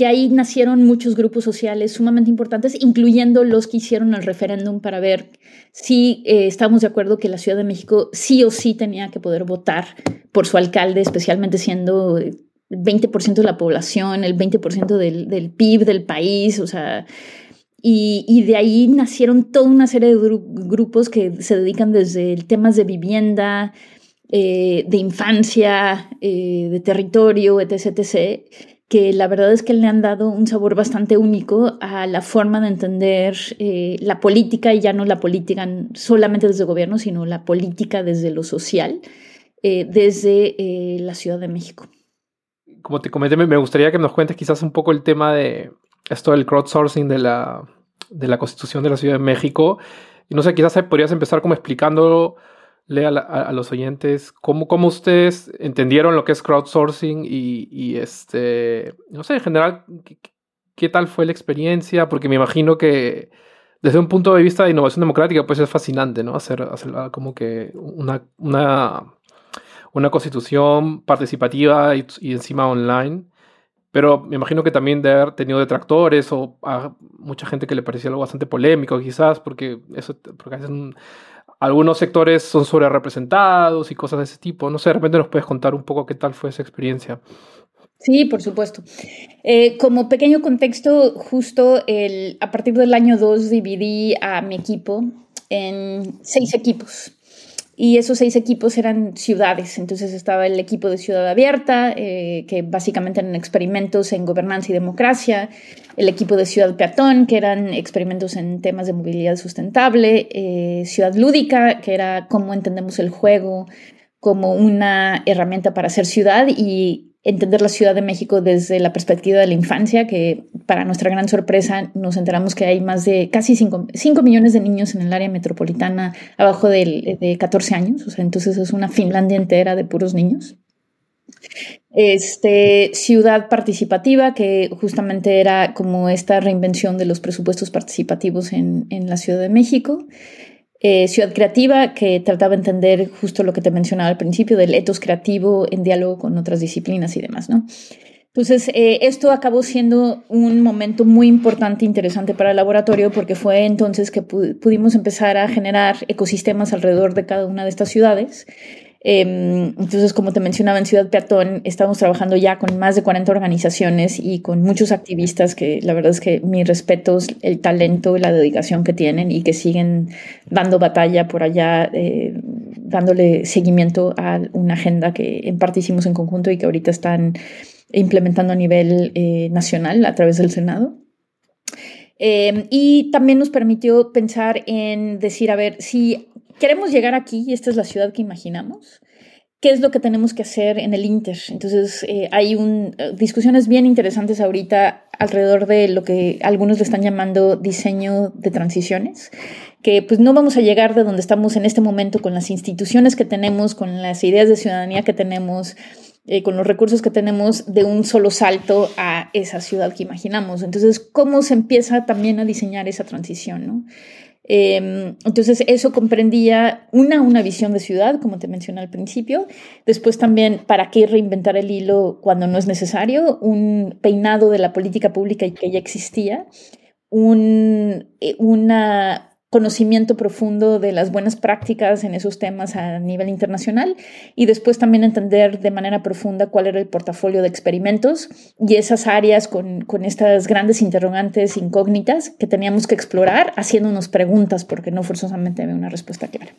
que ahí nacieron muchos grupos sociales sumamente importantes, incluyendo los que hicieron el referéndum para ver si eh, estamos de acuerdo que la Ciudad de México sí o sí tenía que poder votar por su alcalde, especialmente siendo el 20% de la población, el 20% del, del PIB del país, o sea, y, de ahí nacieron toda una serie de grupos que se dedican desde temas de vivienda, eh, de infancia, eh, de territorio, etc., que la verdad es que le han dado un sabor bastante único a la forma de entender eh, la política y ya no la política solamente desde el gobierno, sino la política desde lo social, eh, desde eh, la Ciudad de México. Como te comenté, me gustaría que nos cuentes quizás un poco el tema de esto del crowdsourcing de la, de la Constitución de la Ciudad de México. Y no sé, quizás podrías empezar como explicándolo lea a, los oyentes cómo, cómo, ustedes entendieron lo que es crowdsourcing y, y este, no sé, en general, ¿qué, tal fue la experiencia? Porque me imagino que desde un punto de vista de innovación democrática, pues es fascinante, ¿no? Hacer, hacer como que una, una, una constitución participativa y, y, encima online. Pero me imagino que también de haber tenido detractores o a mucha gente que le pareció algo bastante polémico, quizás, porque eso porque algunos sectores son sobre representados y cosas de ese tipo. No sé, de repente nos puedes contar un poco qué tal fue esa experiencia. Sí, por supuesto. Eh, como pequeño contexto, justo el, a partir del año 2 dividí a mi equipo en seis equipos y esos seis equipos eran ciudades. Entonces estaba el equipo de Ciudad Abierta, eh, que básicamente eran experimentos en gobernanza y democracia, el equipo de Ciudad Peatón, que eran experimentos en temas de movilidad sustentable, eh, Ciudad Lúdica, que era cómo entendemos el juego como una herramienta para hacer ciudad y entender la Ciudad de México desde la perspectiva de la infancia, que para nuestra gran sorpresa nos enteramos que hay más de casi 5, millones de niños en el área metropolitana abajo de, de 14 años, o sea, entonces es una Finlandia entera de puros niños. Este, ciudad participativa, que justamente era como esta reinvención de los presupuestos participativos en, en la Ciudad de México. Eh, Ciudad Creativa, que trataba de entender justo lo que te mencionaba al principio, del etos creativo en diálogo con otras disciplinas y demás, ¿no? Entonces, eh, esto acabó siendo un momento muy importante e interesante para el laboratorio porque fue entonces que pudimos empezar a generar ecosistemas alrededor de cada una de estas ciudades entonces, como te mencionaba, en Ciudad Peatón estamos trabajando ya con más de 40 organizaciones y con muchos activistas que la verdad es que mis respetos, el talento y la dedicación que tienen y que siguen dando batalla por allá, eh, dándole seguimiento a una agenda que en parte hicimos en conjunto y que ahorita están implementando a nivel eh, nacional a través del Senado. Em, y también nos permitió pensar en decir, a ver, si queremos llegar aquí y esta es la ciudad que imaginamos, ¿qué es lo que tenemos que hacer en el Inter? Entonces, eh, hay un, discusiones bien interesantes ahorita alrededor de lo que algunos le están llamando diseño de transiciones, que pues no vamos a llegar de donde estamos en este momento con las instituciones que tenemos, con las ideas de ciudadanía que tenemos, eh, con los recursos que tenemos de un solo salto a esa ciudad que imaginamos. Entonces, ¿cómo se empieza también a diseñar esa transición? ¿no? Em, entonces, eso comprendía una, una visión de ciudad, como te mencioné al principio. Después también, ¿para qué reinventar el hilo cuando no es necesario? Un peinado de la política pública que ya existía. Un, eh, una, conocimiento profundo de las buenas prácticas en esos temas a nivel internacional y después también entender de manera profunda cuál era el portafolio de experimentos y esas áreas con, con estas grandes interrogantes incógnitas que teníamos que explorar haciéndonos preguntas porque no forzosamente había una respuesta clara.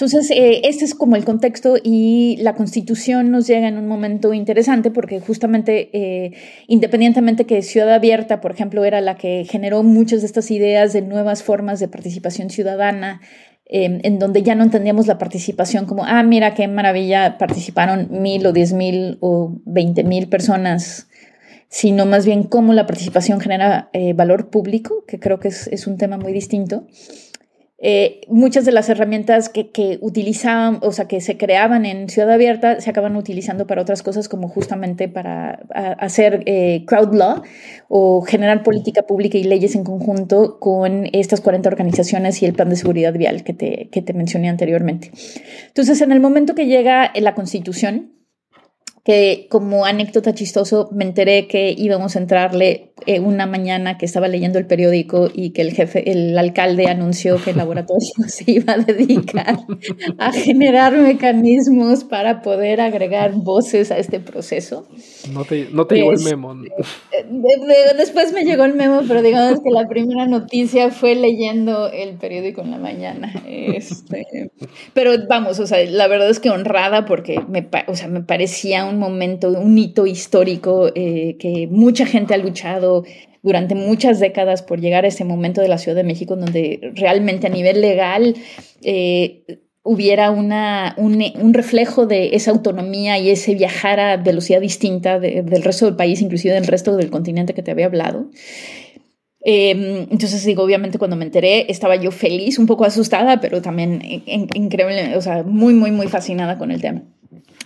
Entonces, eh, este es como el contexto y la constitución nos llega en un momento interesante porque justamente, eh, independientemente que Ciudad Abierta, por ejemplo, era la que generó muchas de estas ideas de nuevas formas de participación ciudadana, em, en donde ya no entendíamos la participación como, ah, mira qué maravilla, participaron mil o diez mil o veinte mil personas, sino más bien cómo la participación genera eh, valor público, que creo que es, es un tema muy distinto. Eh, muchas de las herramientas que, que, utilizaban, o sea, que se creaban en Ciudad Abierta, se acaban utilizando para otras cosas, como justamente para hacer eh, crowd law o generar política pública y leyes en conjunto con estas 40 organizaciones y el plan de seguridad vial que te, que te mencioné anteriormente. Entonces, en el momento que llega la Constitución, que como anécdota chistoso me enteré que íbamos a entrarle eh, una mañana que estaba leyendo el periódico y que el jefe, el alcalde anunció que el *laughs* laboratorio *laughs* se iba a dedicar a generar mecanismos para poder agregar voces a este proceso. No te, no te llegó el memo. Este, después me llegó el memo, pero digamos que la primera noticia fue leyendo el periódico en la mañana. Este, pero vamos, o sea, la verdad es que honrada porque me, o sea, me parecía un momento, un hito histórico eh, que mucha gente ha luchado durante muchas décadas por llegar a ese momento de la Ciudad de México donde realmente a nivel legal eh, hubiera una, un, reflejo de esa autonomía y ese viajar a velocidad distinta del resto del país, inclusive del resto del continente que te había hablado. Em, entonces digo, obviamente cuando me enteré estaba yo feliz, un poco asustada, pero también increíble, o sea, muy, muy, muy fascinada con el tema.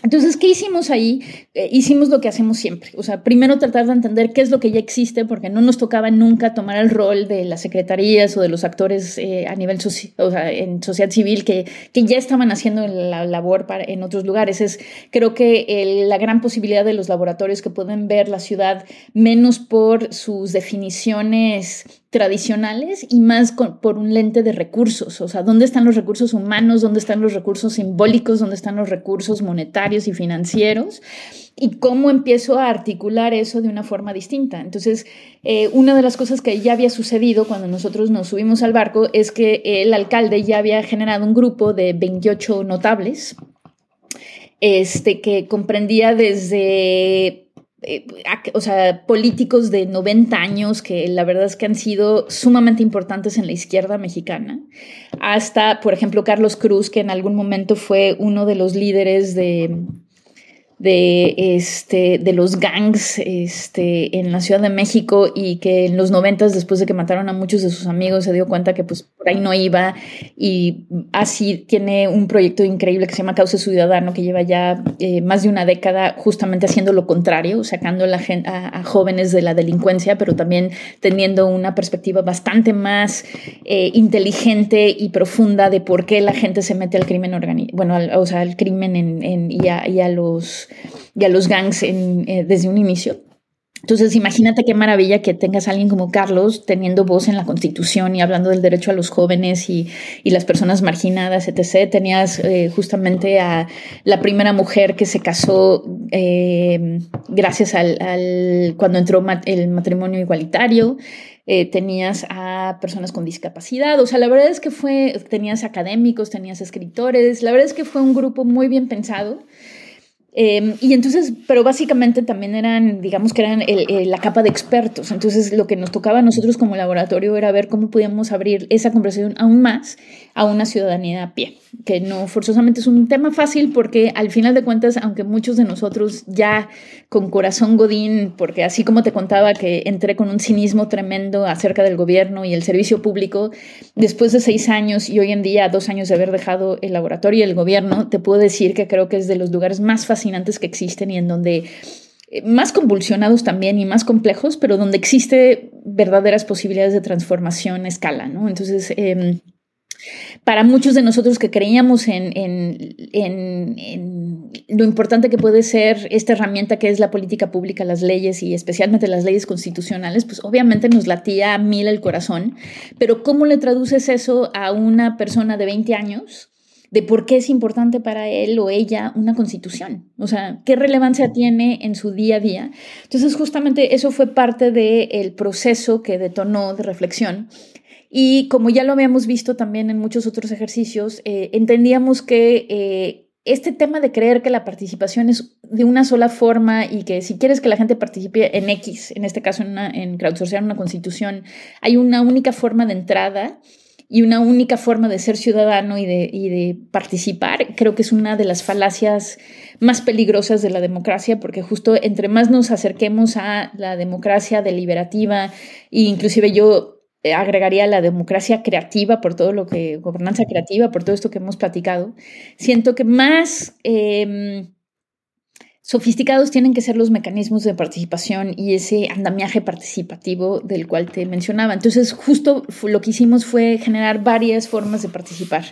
Entonces, ¿qué hicimos ahí? Eh, hicimos lo que hacemos siempre. O sea, primero tratar de entender qué es lo que ya existe, porque no nos tocaba nunca tomar el rol de las secretarías o de los actores eh, a nivel o en sociedad civil que, que ya estaban haciendo la labor para, en otros lugares. Es, creo que la gran posibilidad de los laboratorios que pueden ver la ciudad menos por sus definiciones tradicionales y más por un lente de recursos, o sea, ¿dónde están los recursos humanos? ¿Dónde están los recursos simbólicos? ¿Dónde están los recursos monetarios y financieros? Y cómo empiezo a articular eso de una forma distinta. Entonces, eh, una de las cosas que ya había sucedido cuando nosotros nos subimos al barco es que el alcalde ya había generado un grupo de 28 notables, este, que comprendía desde eh, o sea, políticos de 90 años que la verdad es que han sido sumamente importantes en la izquierda mexicana, hasta, por ejemplo, Carlos Cruz, que en algún momento fue uno de los líderes de, de, este, de los gangs este, en la Ciudad de México y que en los noventas, después de que mataron a muchos de sus amigos, se dio cuenta que pues por ahí no iba y así tiene un proyecto increíble que se llama Causa Ciudadano, que lleva ya eh, más de una década justamente haciendo lo contrario, sacando la a, a, jóvenes de la delincuencia, pero también teniendo una perspectiva bastante más eh, inteligente y profunda de por qué la gente se mete al crimen organizado, bueno, o sea, al crimen en, en, y, a, y a los y a los gangs eh, desde un inicio. Entonces, imagínate qué maravilla que tengas alguien como Carlos teniendo voz en la Constitución y hablando del derecho a los jóvenes y, y las personas marginadas, etc. Tenías eh, justamente a la primera mujer que se casó eh, gracias al, al, cuando entró el matrimonio igualitario. Tenías a personas con discapacidad, o sea, la verdad es que fue, tenías académicos, tenías escritores, la verdad es que fue un grupo muy bien pensado. Em, y entonces, pero básicamente también eran, digamos que eran la capa de expertos. Entonces, lo que nos tocaba a nosotros como laboratorio era ver cómo podíamos abrir esa conversación aún más a una ciudadanía a pie, que no forzosamente es un tema fácil porque al final de cuentas, aunque muchos de nosotros ya con corazón godín, porque así como te contaba que entré con un cinismo tremendo acerca del gobierno y el servicio público, después de seis años y hoy en día dos años de haber dejado el laboratorio y el gobierno, te puedo decir que creo que es de los lugares más que existen y en donde eh, más convulsionados también y más complejos, pero donde existe verdaderas posibilidades de transformación a escala, ¿no? Entonces, eh, para muchos de nosotros que creíamos en, lo importante que puede ser esta herramienta que es la política pública, las leyes y especialmente las leyes constitucionales, pues obviamente nos latía a mil el corazón, pero ¿cómo le traduces eso a una persona de 20 años? De por qué es importante para él o ella una constitución, o sea, qué relevancia tiene en su día a día. Entonces, justamente eso fue parte del proceso que detonó de reflexión. Y como ya lo habíamos visto también en muchos otros ejercicios, eh, entendíamos que eh, este tema de creer que la participación es de una sola forma y que si quieres que la gente participe en X, en este caso en, una, en crowdsourcear una constitución, hay una única forma de entrada y una única forma de ser ciudadano y de, y de, participar, creo que es una de las falacias más peligrosas de la democracia, porque justo entre más nos acerquemos a la democracia deliberativa, e inclusive yo agregaría la democracia creativa por todo lo que, gobernanza creativa, por todo esto que hemos platicado, siento que más em, Sofisticados tienen que ser los mecanismos de participación y ese andamiaje participativo del cual te mencionaba. Entonces, justo lo que hicimos fue generar varias formas de participar.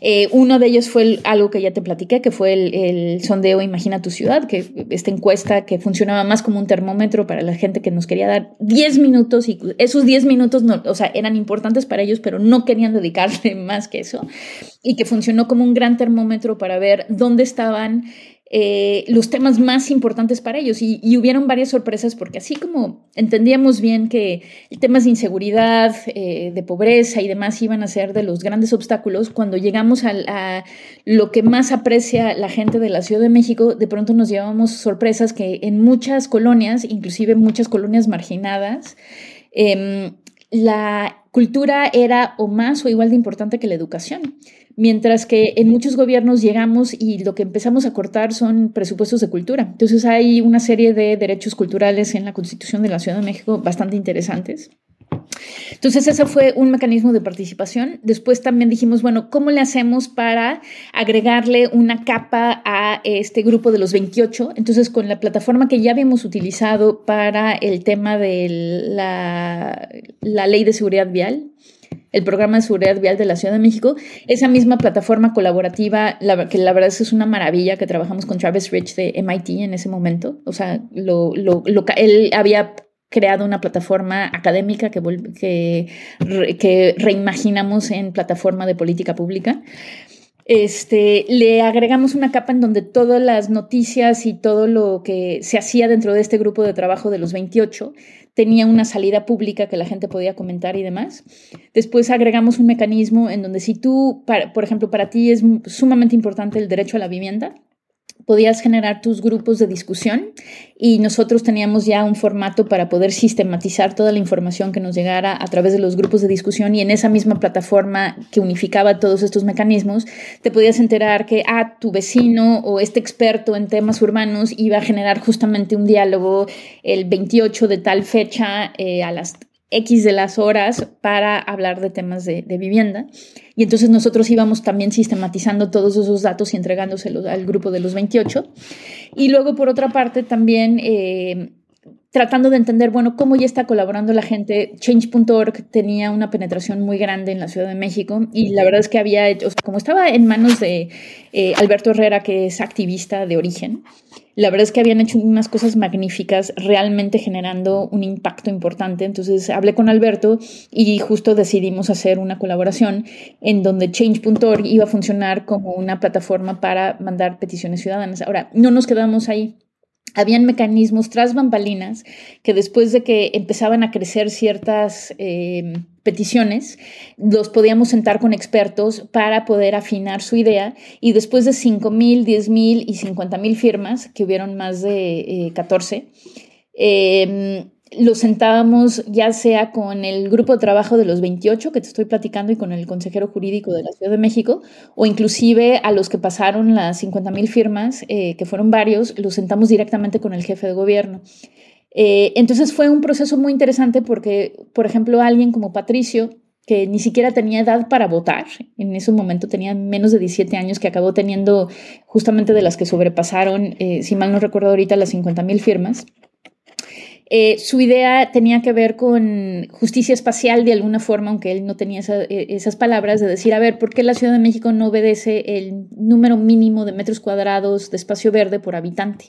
Eh, uno de ellos fue algo que ya te platiqué, que fue el, sondeo Imagina tu ciudad, que esta encuesta que funcionaba más como un termómetro para la gente que nos quería dar 10 minutos y esos 10 minutos no, o sea, eran importantes para ellos, pero no querían dedicarle *laughs* más que eso y que funcionó como un gran termómetro para ver dónde estaban eh, los temas más importantes para ellos. Y, hubieron varias sorpresas porque así como entendíamos bien que temas de inseguridad, eh, de pobreza y demás iban a ser de los grandes obstáculos, cuando llegamos a, lo que más aprecia la gente de la Ciudad de México, de pronto nos llevamos sorpresas que en muchas colonias, inclusive muchas colonias marginadas, em, la cultura era o más o igual de importante que la educación mientras que en muchos gobiernos llegamos y lo que empezamos a cortar son presupuestos de cultura. Entonces hay una serie de derechos culturales en la Constitución de la Ciudad de México bastante interesantes. Entonces ese fue un mecanismo de participación. Después también dijimos, bueno, ¿cómo le hacemos para agregarle una capa a este grupo de los 28? Entonces con la plataforma que ya habíamos utilizado para el tema de la, la ley de seguridad vial, el programa de seguridad vial de la Ciudad de México, esa misma plataforma colaborativa, que la verdad es una maravilla, que trabajamos con Travis Rich de MIT en ese momento. O sea, lo, lo, él había creado una plataforma académica que, que, que reimaginamos en plataforma de política pública. Este, le agregamos una capa en donde todas las noticias y todo lo que se hacía dentro de este grupo de trabajo de los 28 tenía una salida pública que la gente podía comentar y demás. Después agregamos un mecanismo en donde si tú, por ejemplo, para ti es sumamente importante el derecho a la vivienda, podías generar tus grupos de discusión y nosotros teníamos ya un formato para poder sistematizar toda la información que nos llegara a través de los grupos de discusión y en esa misma plataforma que unificaba todos estos mecanismos, te podías enterar que ah, tu vecino o este experto en temas urbanos iba a generar justamente un diálogo el 28 de tal fecha eh, a las X de las horas para hablar de temas de, vivienda. Y entonces nosotros íbamos también sistematizando todos esos datos y entregándoselos al grupo de los 28. Y luego, por otra parte, también eh, tratando de entender, bueno, cómo ya está colaborando la gente. Change.org tenía una penetración muy grande en la Ciudad de México y la verdad es que había hecho, como estaba en manos de eh, Alberto Herrera, que es activista de origen, la verdad es que habían hecho unas cosas magníficas, realmente generando un impacto importante. Entonces hablé con Alberto y justo decidimos hacer una colaboración en donde Change.org iba a funcionar como una plataforma para mandar peticiones ciudadanas. Ahora, no nos quedamos ahí habían mecanismos tras bambalinas que después de que empezaban a crecer ciertas eh, peticiones, los podíamos sentar con expertos para poder afinar su idea y después de 5 mil, 10 mil y 50 mil firmas, que hubieron más de 14, eh, lo sentábamos ya sea con el grupo de trabajo de los 28 que te estoy platicando y con el consejero jurídico de la Ciudad de México, o inclusive a los que pasaron las 50 mil firmas, eh, que fueron varios, los sentamos directamente con el jefe de gobierno. Eh, entonces fue un proceso muy interesante porque, por ejemplo, alguien como Patricio, que ni siquiera tenía edad para votar, en ese momento tenía menos de 17 años, que acabó teniendo justamente de las que sobrepasaron, eh, si mal no recuerdo ahorita, las 50 mil firmas. Eh, su idea tenía que ver con justicia espacial de alguna forma, aunque él no tenía eh, esas palabras, de decir, a ver, ¿por qué la Ciudad de México no obedece el número mínimo de metros cuadrados de espacio verde por habitante?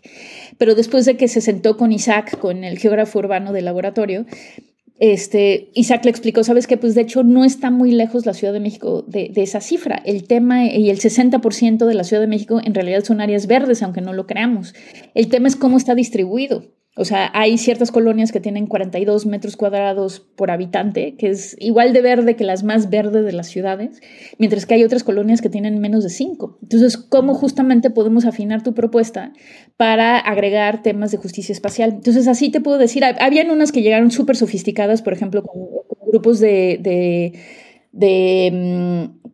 Pero después de que se sentó con Isaac, con el geógrafo urbano del laboratorio, este, Isaac le explicó, sabes que pues de hecho no está muy lejos la Ciudad de México de, de esa cifra. El tema y el 60% de la Ciudad de México en realidad son áreas verdes, aunque no lo creamos. El tema es cómo está distribuido. O sea, hay ciertas colonias que tienen 42 metros cuadrados por habitante, que es igual de verde que las más verdes de las ciudades, mientras que hay otras colonias que tienen menos de 5. Entonces, ¿cómo justamente podemos afinar tu propuesta para agregar temas de justicia espacial? Entonces, así te puedo decir, habían unas que llegaron súper sofisticadas, por ejemplo, con, grupos de, de, de, mm,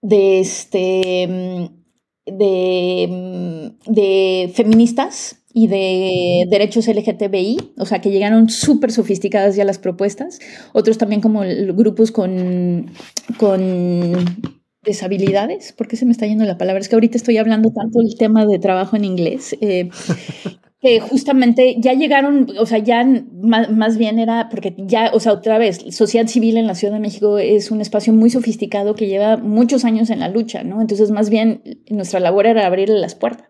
de, este, mm, de, mm, de feministas y de derechos LGTBI, o sea, que llegaron súper sofisticadas ya las propuestas. Otros también como grupos con, con deshabilidades. ¿Por qué se me está yendo la palabra? Es que ahorita estoy hablando tanto del tema de trabajo en inglés. Eh, *laughs* que justamente ya llegaron, o sea, ya más, más, bien era, porque ya, o sea, otra vez, sociedad civil en la Ciudad de México es un espacio muy sofisticado que lleva muchos años en la lucha, ¿no? Entonces, más bien, nuestra labor era abrirle las puertas.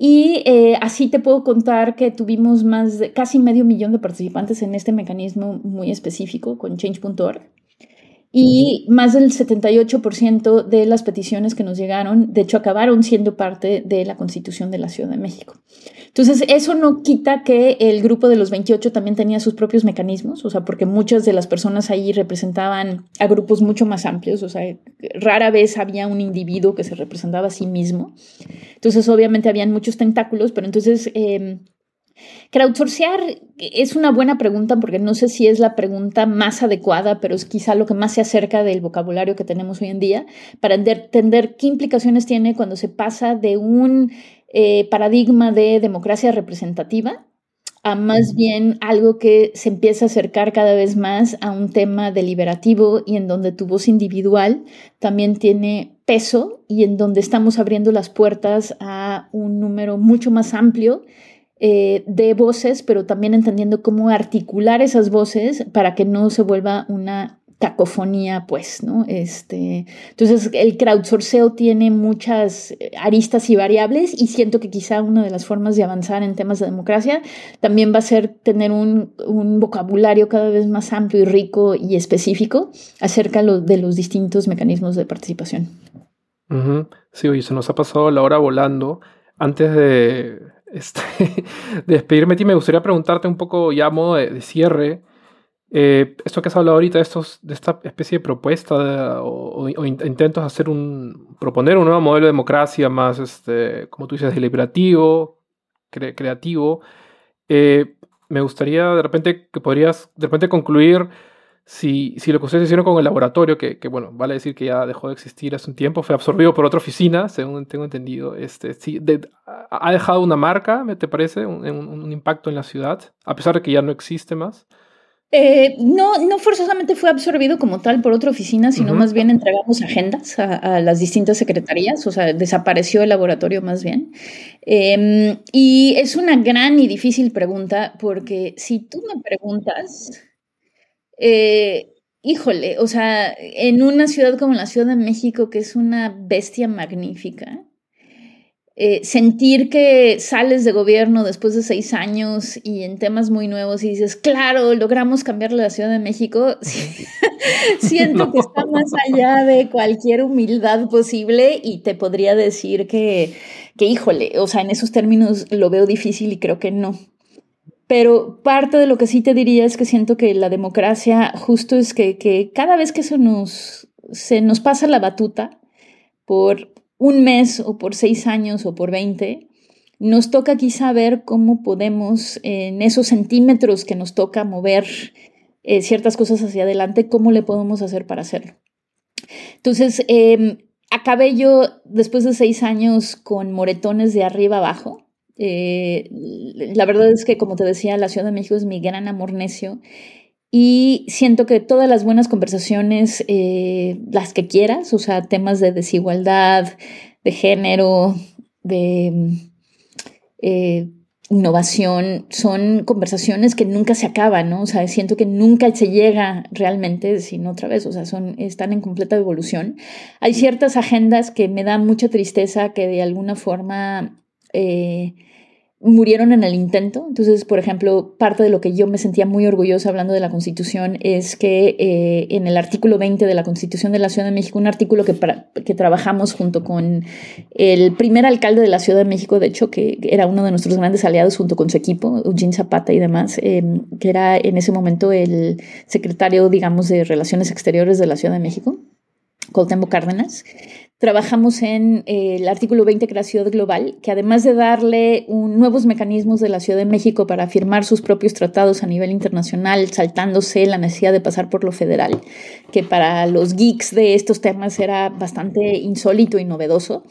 Y eh, así te puedo contar que tuvimos más de casi medio millón de participantes en este mecanismo muy específico con change.org y más del 78% de las peticiones que nos llegaron, de hecho, acabaron siendo parte de la Constitución de la Ciudad de México. Entonces, eso no quita que el grupo de los 28 también tenía sus propios mecanismos, o sea, porque muchas de las personas ahí representaban a grupos mucho más amplios, o sea, rara vez había un individuo que se representaba a sí mismo. Entonces, obviamente, habían muchos tentáculos, pero entonces... Eh, Crowdsourcear es una buena pregunta porque no sé si es la pregunta más adecuada, pero es quizá lo que más se acerca del vocabulario que tenemos hoy en día para entender qué implicaciones tiene cuando se pasa de un eh, paradigma de democracia representativa a más bien algo que se empieza a acercar cada vez más a un tema deliberativo y en donde tu voz individual también tiene peso y en donde estamos abriendo las puertas a un número mucho más amplio eh, de voces, pero también entendiendo cómo articular esas voces para que no se vuelva una cacofonía, pues, ¿no? Este, entonces, el crowdsourceo tiene muchas eh, aristas y variables y siento que quizá una de las formas de avanzar en temas de democracia también va a ser tener un, vocabulario cada vez más amplio y rico y específico acerca de los distintos mecanismos de participación. Sí, oye, se nos ha pasado la hora volando. Antes de, este, *laughs* de despedirme ti, me gustaría preguntarte un poco ya a modo de, cierre. Eh, esto que has hablado ahorita, estos, de esta especie de propuesta o, intentos de hacer un, proponer un nuevo modelo de democracia más, este, como tú dices, deliberativo, creativo, eh, me gustaría de repente que podrías de repente concluir si, si lo que ustedes hicieron con el laboratorio, que, que, bueno, vale decir que ya dejó de existir hace un tiempo, fue absorbido por otra oficina, según tengo entendido, este, sí, ha dejado una marca, ¿me te parece? Un, un, impacto en la ciudad, a pesar de que ya no existe más. Eh, no, no forzosamente fue absorbido como tal por otra oficina, sino más bien entregamos agendas a, las distintas secretarías, o sea, desapareció el laboratorio más bien. Em, y es una gran y difícil pregunta porque si tú me preguntas, eh, híjole, o sea, en una ciudad como la Ciudad de México, que es una bestia magnífica, eh, sentir que sales de gobierno después de seis años y en temas muy nuevos y dices, claro, logramos cambiar la Ciudad de México, *laughs* siento que está más allá de cualquier humildad posible y te podría decir que, que, híjole, o sea, en esos términos lo veo difícil y creo que no. Pero parte de lo que sí te diría es que siento que la democracia justo es que, cada vez que se nos, se nos pasa la batuta por un mes o por seis años o por veinte, nos toca quizá ver cómo podemos, en esos centímetros que nos toca mover eh, ciertas cosas hacia adelante, cómo le podemos hacer para hacerlo. Entonces, em, acabé yo después de seis años con moretones de arriba abajo. Eh, la verdad es que, como te decía, la Ciudad de México es mi gran amor necio y siento que todas las buenas conversaciones, eh, las que quieras, o sea, temas de desigualdad, de género, de eh, innovación, son conversaciones que nunca se acaban, ¿no? O sea, siento que nunca se llega realmente, sino otra vez, o sea, son, están en completa evolución. Hay ciertas agendas que me dan mucha tristeza que de alguna forma... murieron en el intento. Entonces, por ejemplo, parte de lo que yo me sentía muy orgullosa hablando de la Constitución es que eh, en el artículo 20 de la Constitución de la Ciudad de México, un artículo que, que trabajamos junto con el primer alcalde de la Ciudad de México, de hecho, que era uno de nuestros grandes aliados junto con su equipo, Eugene Zapata y demás, eh, que era en ese momento el secretario, digamos, de Relaciones Exteriores de la Ciudad de México. Coltembo Cárdenas, Trabajamos en eh, el artículo 20 de la ciudad global, que además de darle nuevos mecanismos de la Ciudad de México para firmar sus propios tratados a nivel internacional, saltándose la necesidad de pasar por lo federal, que para los geeks de estos temas era bastante insólito y novedoso,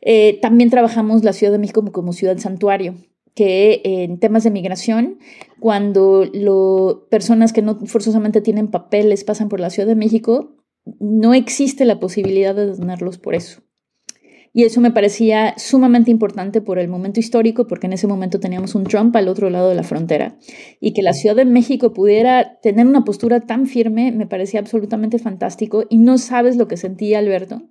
eh, también trabajamos la Ciudad de México como, ciudad santuario, que en temas de migración, cuando lo, personas que no forzosamente tienen papeles pasan por la Ciudad de México, no existe la posibilidad de detenerlos por eso. Y eso me parecía sumamente importante por el momento histórico, porque en ese momento teníamos un Trump al otro lado de la frontera. Y que la Ciudad de México pudiera tener una postura tan firme me parecía absolutamente fantástico. Y no sabes lo que sentía, Alberto,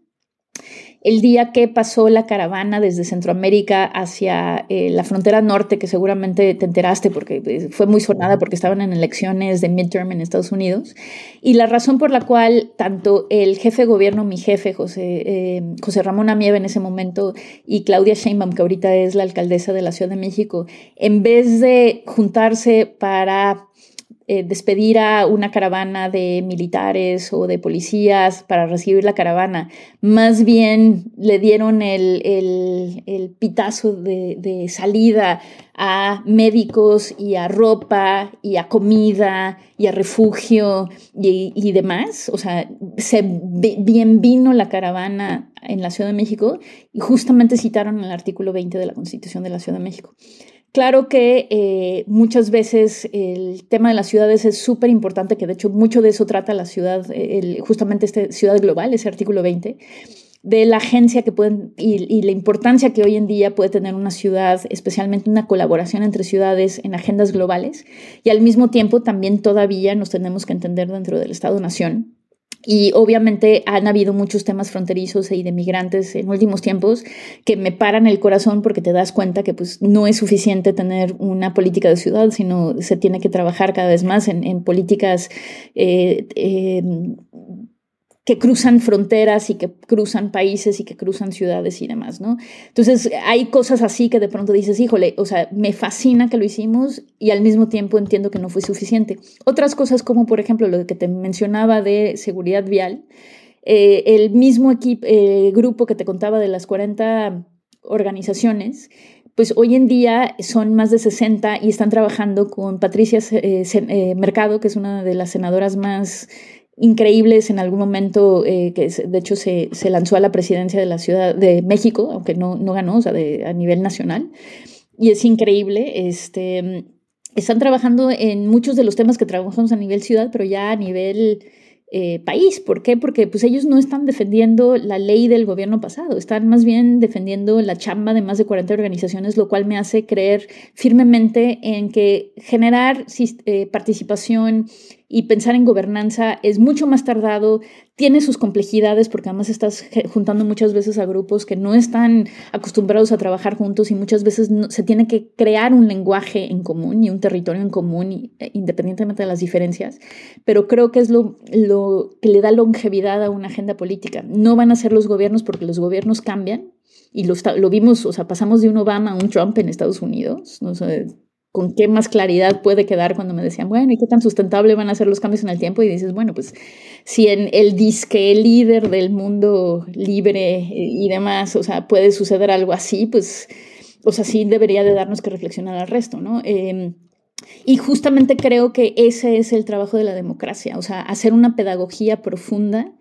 el día que pasó la caravana desde Centroamérica hacia eh, la frontera norte, que seguramente te enteraste porque eh, fue muy sonada porque estaban en elecciones de midterm en Estados Unidos, y la razón por la cual tanto el jefe de gobierno, mi jefe, José, eh, José Ramón Amieva en ese momento, y Claudia Sheinbaum, que ahorita es la alcaldesa de la Ciudad de México, en vez de juntarse para eh, despedir a una caravana de militares o de policías para recibir la caravana. Más bien le dieron el, el, pitazo de, salida a médicos y a ropa y a comida y a refugio y, y demás. O sea, se bien vino la caravana en la Ciudad de México y justamente citaron el artículo 20 de la Constitución de la Ciudad de México. Claro que eh, muchas veces el tema de las ciudades es súper importante, que de hecho mucho de eso trata la ciudad, justamente esta ciudad global, ese artículo 20, de la agencia que pueden y, la importancia que hoy en día puede tener una ciudad, especialmente una colaboración entre ciudades en agendas globales. Y al mismo tiempo también todavía nos tenemos que entender dentro del Estado-Nación y obviamente han habido muchos temas fronterizos y de migrantes en últimos tiempos que me paran el corazón porque te das cuenta que pues, no es suficiente tener una política de ciudad, sino se tiene que trabajar cada vez más en, políticas eh, eh, que cruzan fronteras y que cruzan países y que cruzan ciudades y demás, ¿no? Entonces, hay cosas así que de pronto dices, híjole, o sea, me fascina que lo hicimos y al mismo tiempo entiendo que no fue suficiente. Otras cosas como, por ejemplo, lo que te mencionaba de seguridad vial, eh, el mismo equipo, eh, grupo que te contaba de las 40 organizaciones, pues hoy en día son más de 60 y están trabajando con Patricia eh, Mercado, que es una de las senadoras más increíbles en algún momento, eh, que de hecho se, se, lanzó a la presidencia de la Ciudad de México, aunque no, no ganó, o sea, de, a nivel nacional. Y es increíble. Este, están trabajando en muchos de los temas que trabajamos a nivel ciudad, pero ya a nivel eh, país. ¿Por qué? Porque pues ellos no están defendiendo la ley del gobierno pasado, están más bien defendiendo la chamba de más de 40 organizaciones, lo cual me hace creer firmemente en que generar eh, participación y pensar en gobernanza es mucho más tardado, tiene sus complejidades porque además estás juntando muchas veces a grupos que no están acostumbrados a trabajar juntos y muchas veces se tiene que crear un lenguaje en común y un territorio en común eh, independientemente de las diferencias, pero creo que es lo, que le da longevidad a una agenda política. No van a ser los gobiernos porque los gobiernos cambian, y lo, lo, vimos, o sea, pasamos de un Obama a un Trump en Estados Unidos, no sé, con qué más claridad puede quedar cuando me decían, bueno, ¿y qué tan sustentable van a ser los cambios en el tiempo? Y dices, bueno, pues si en el disque líder del mundo libre y demás, o sea, puede suceder algo así, pues, o sea, sí debería de darnos que reflexionar al resto, ¿no? Em, y justamente creo que ese es el trabajo de la democracia, o sea, hacer una pedagogía profunda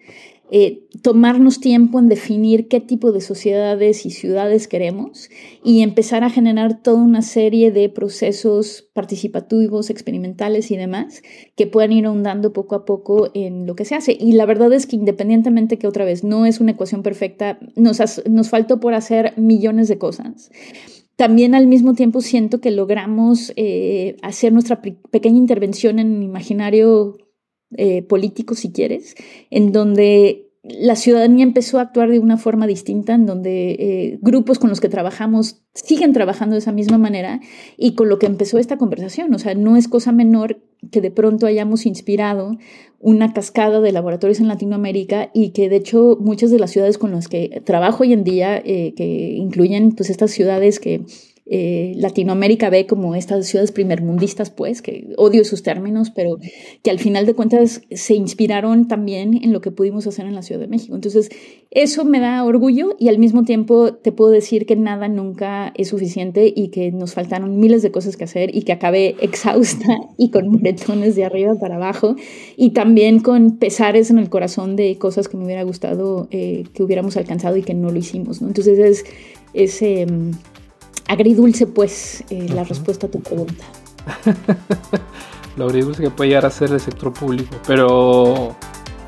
eh, tomarnos tiempo en definir qué tipo de sociedades y ciudades queremos y empezar a generar toda una serie de procesos participativos, experimentales y demás que puedan ir ahondando poco a poco en lo que se hace. Y la verdad es que independientemente que otra vez no es una ecuación perfecta, nos, nos faltó por hacer millones de cosas también al mismo tiempo siento que logramos eh, hacer nuestra pequeña intervención en el imaginario eh, político, si quieres, en donde la ciudadanía empezó a actuar de una forma distinta, en donde eh, grupos con los que trabajamos siguen trabajando de esa misma manera y con lo que empezó esta conversación. O sea, no es cosa menor que de pronto hayamos inspirado una cascada de laboratorios en Latinoamérica y que de hecho muchas de las ciudades con las que trabajo hoy en día, eh, que incluyen pues estas ciudades que eh, Latinoamérica ve como estas ciudades primermundistas, pues, que odio esos términos, pero que al final de cuentas se inspiraron también en lo que pudimos hacer en la Ciudad de México. Entonces, eso me da orgullo y al mismo tiempo te puedo decir que nada nunca es suficiente y que nos faltaron miles de cosas que hacer y que acabé exhausta y con moretones de arriba para abajo y también con pesares en el corazón de cosas que me hubiera gustado eh, que hubiéramos alcanzado y que no lo hicimos, ¿no? Entonces es... es em, agridulce, pues, eh, la respuesta a tu pregunta. *laughs* lo agridulce que puede llegar a ser el sector público, pero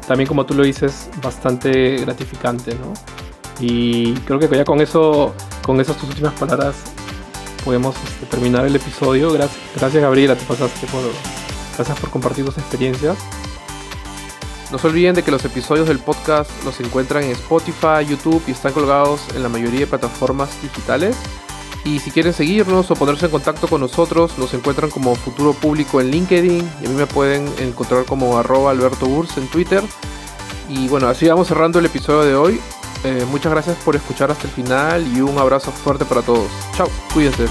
también como tú lo dices, bastante gratificante, ¿no? Y creo que ya con eso, con esas tus últimas palabras, podemos este, terminar el episodio. Gracias, gracias Gabriela, te pasaste por, gracias por compartir tus experiencias. No se olviden de que los episodios del podcast los encuentran en Spotify, YouTube y están colgados en la mayoría de plataformas digitales. Y si quieren seguirnos o ponerse en contacto con nosotros, nos encuentran como Futuro Público en LinkedIn y a mí me pueden encontrar como arroba Alberto Burs en Twitter. Y bueno, así vamos cerrando el episodio de hoy. Eh, muchas gracias por escuchar hasta el final y un abrazo fuerte para todos. Chao, cuídense.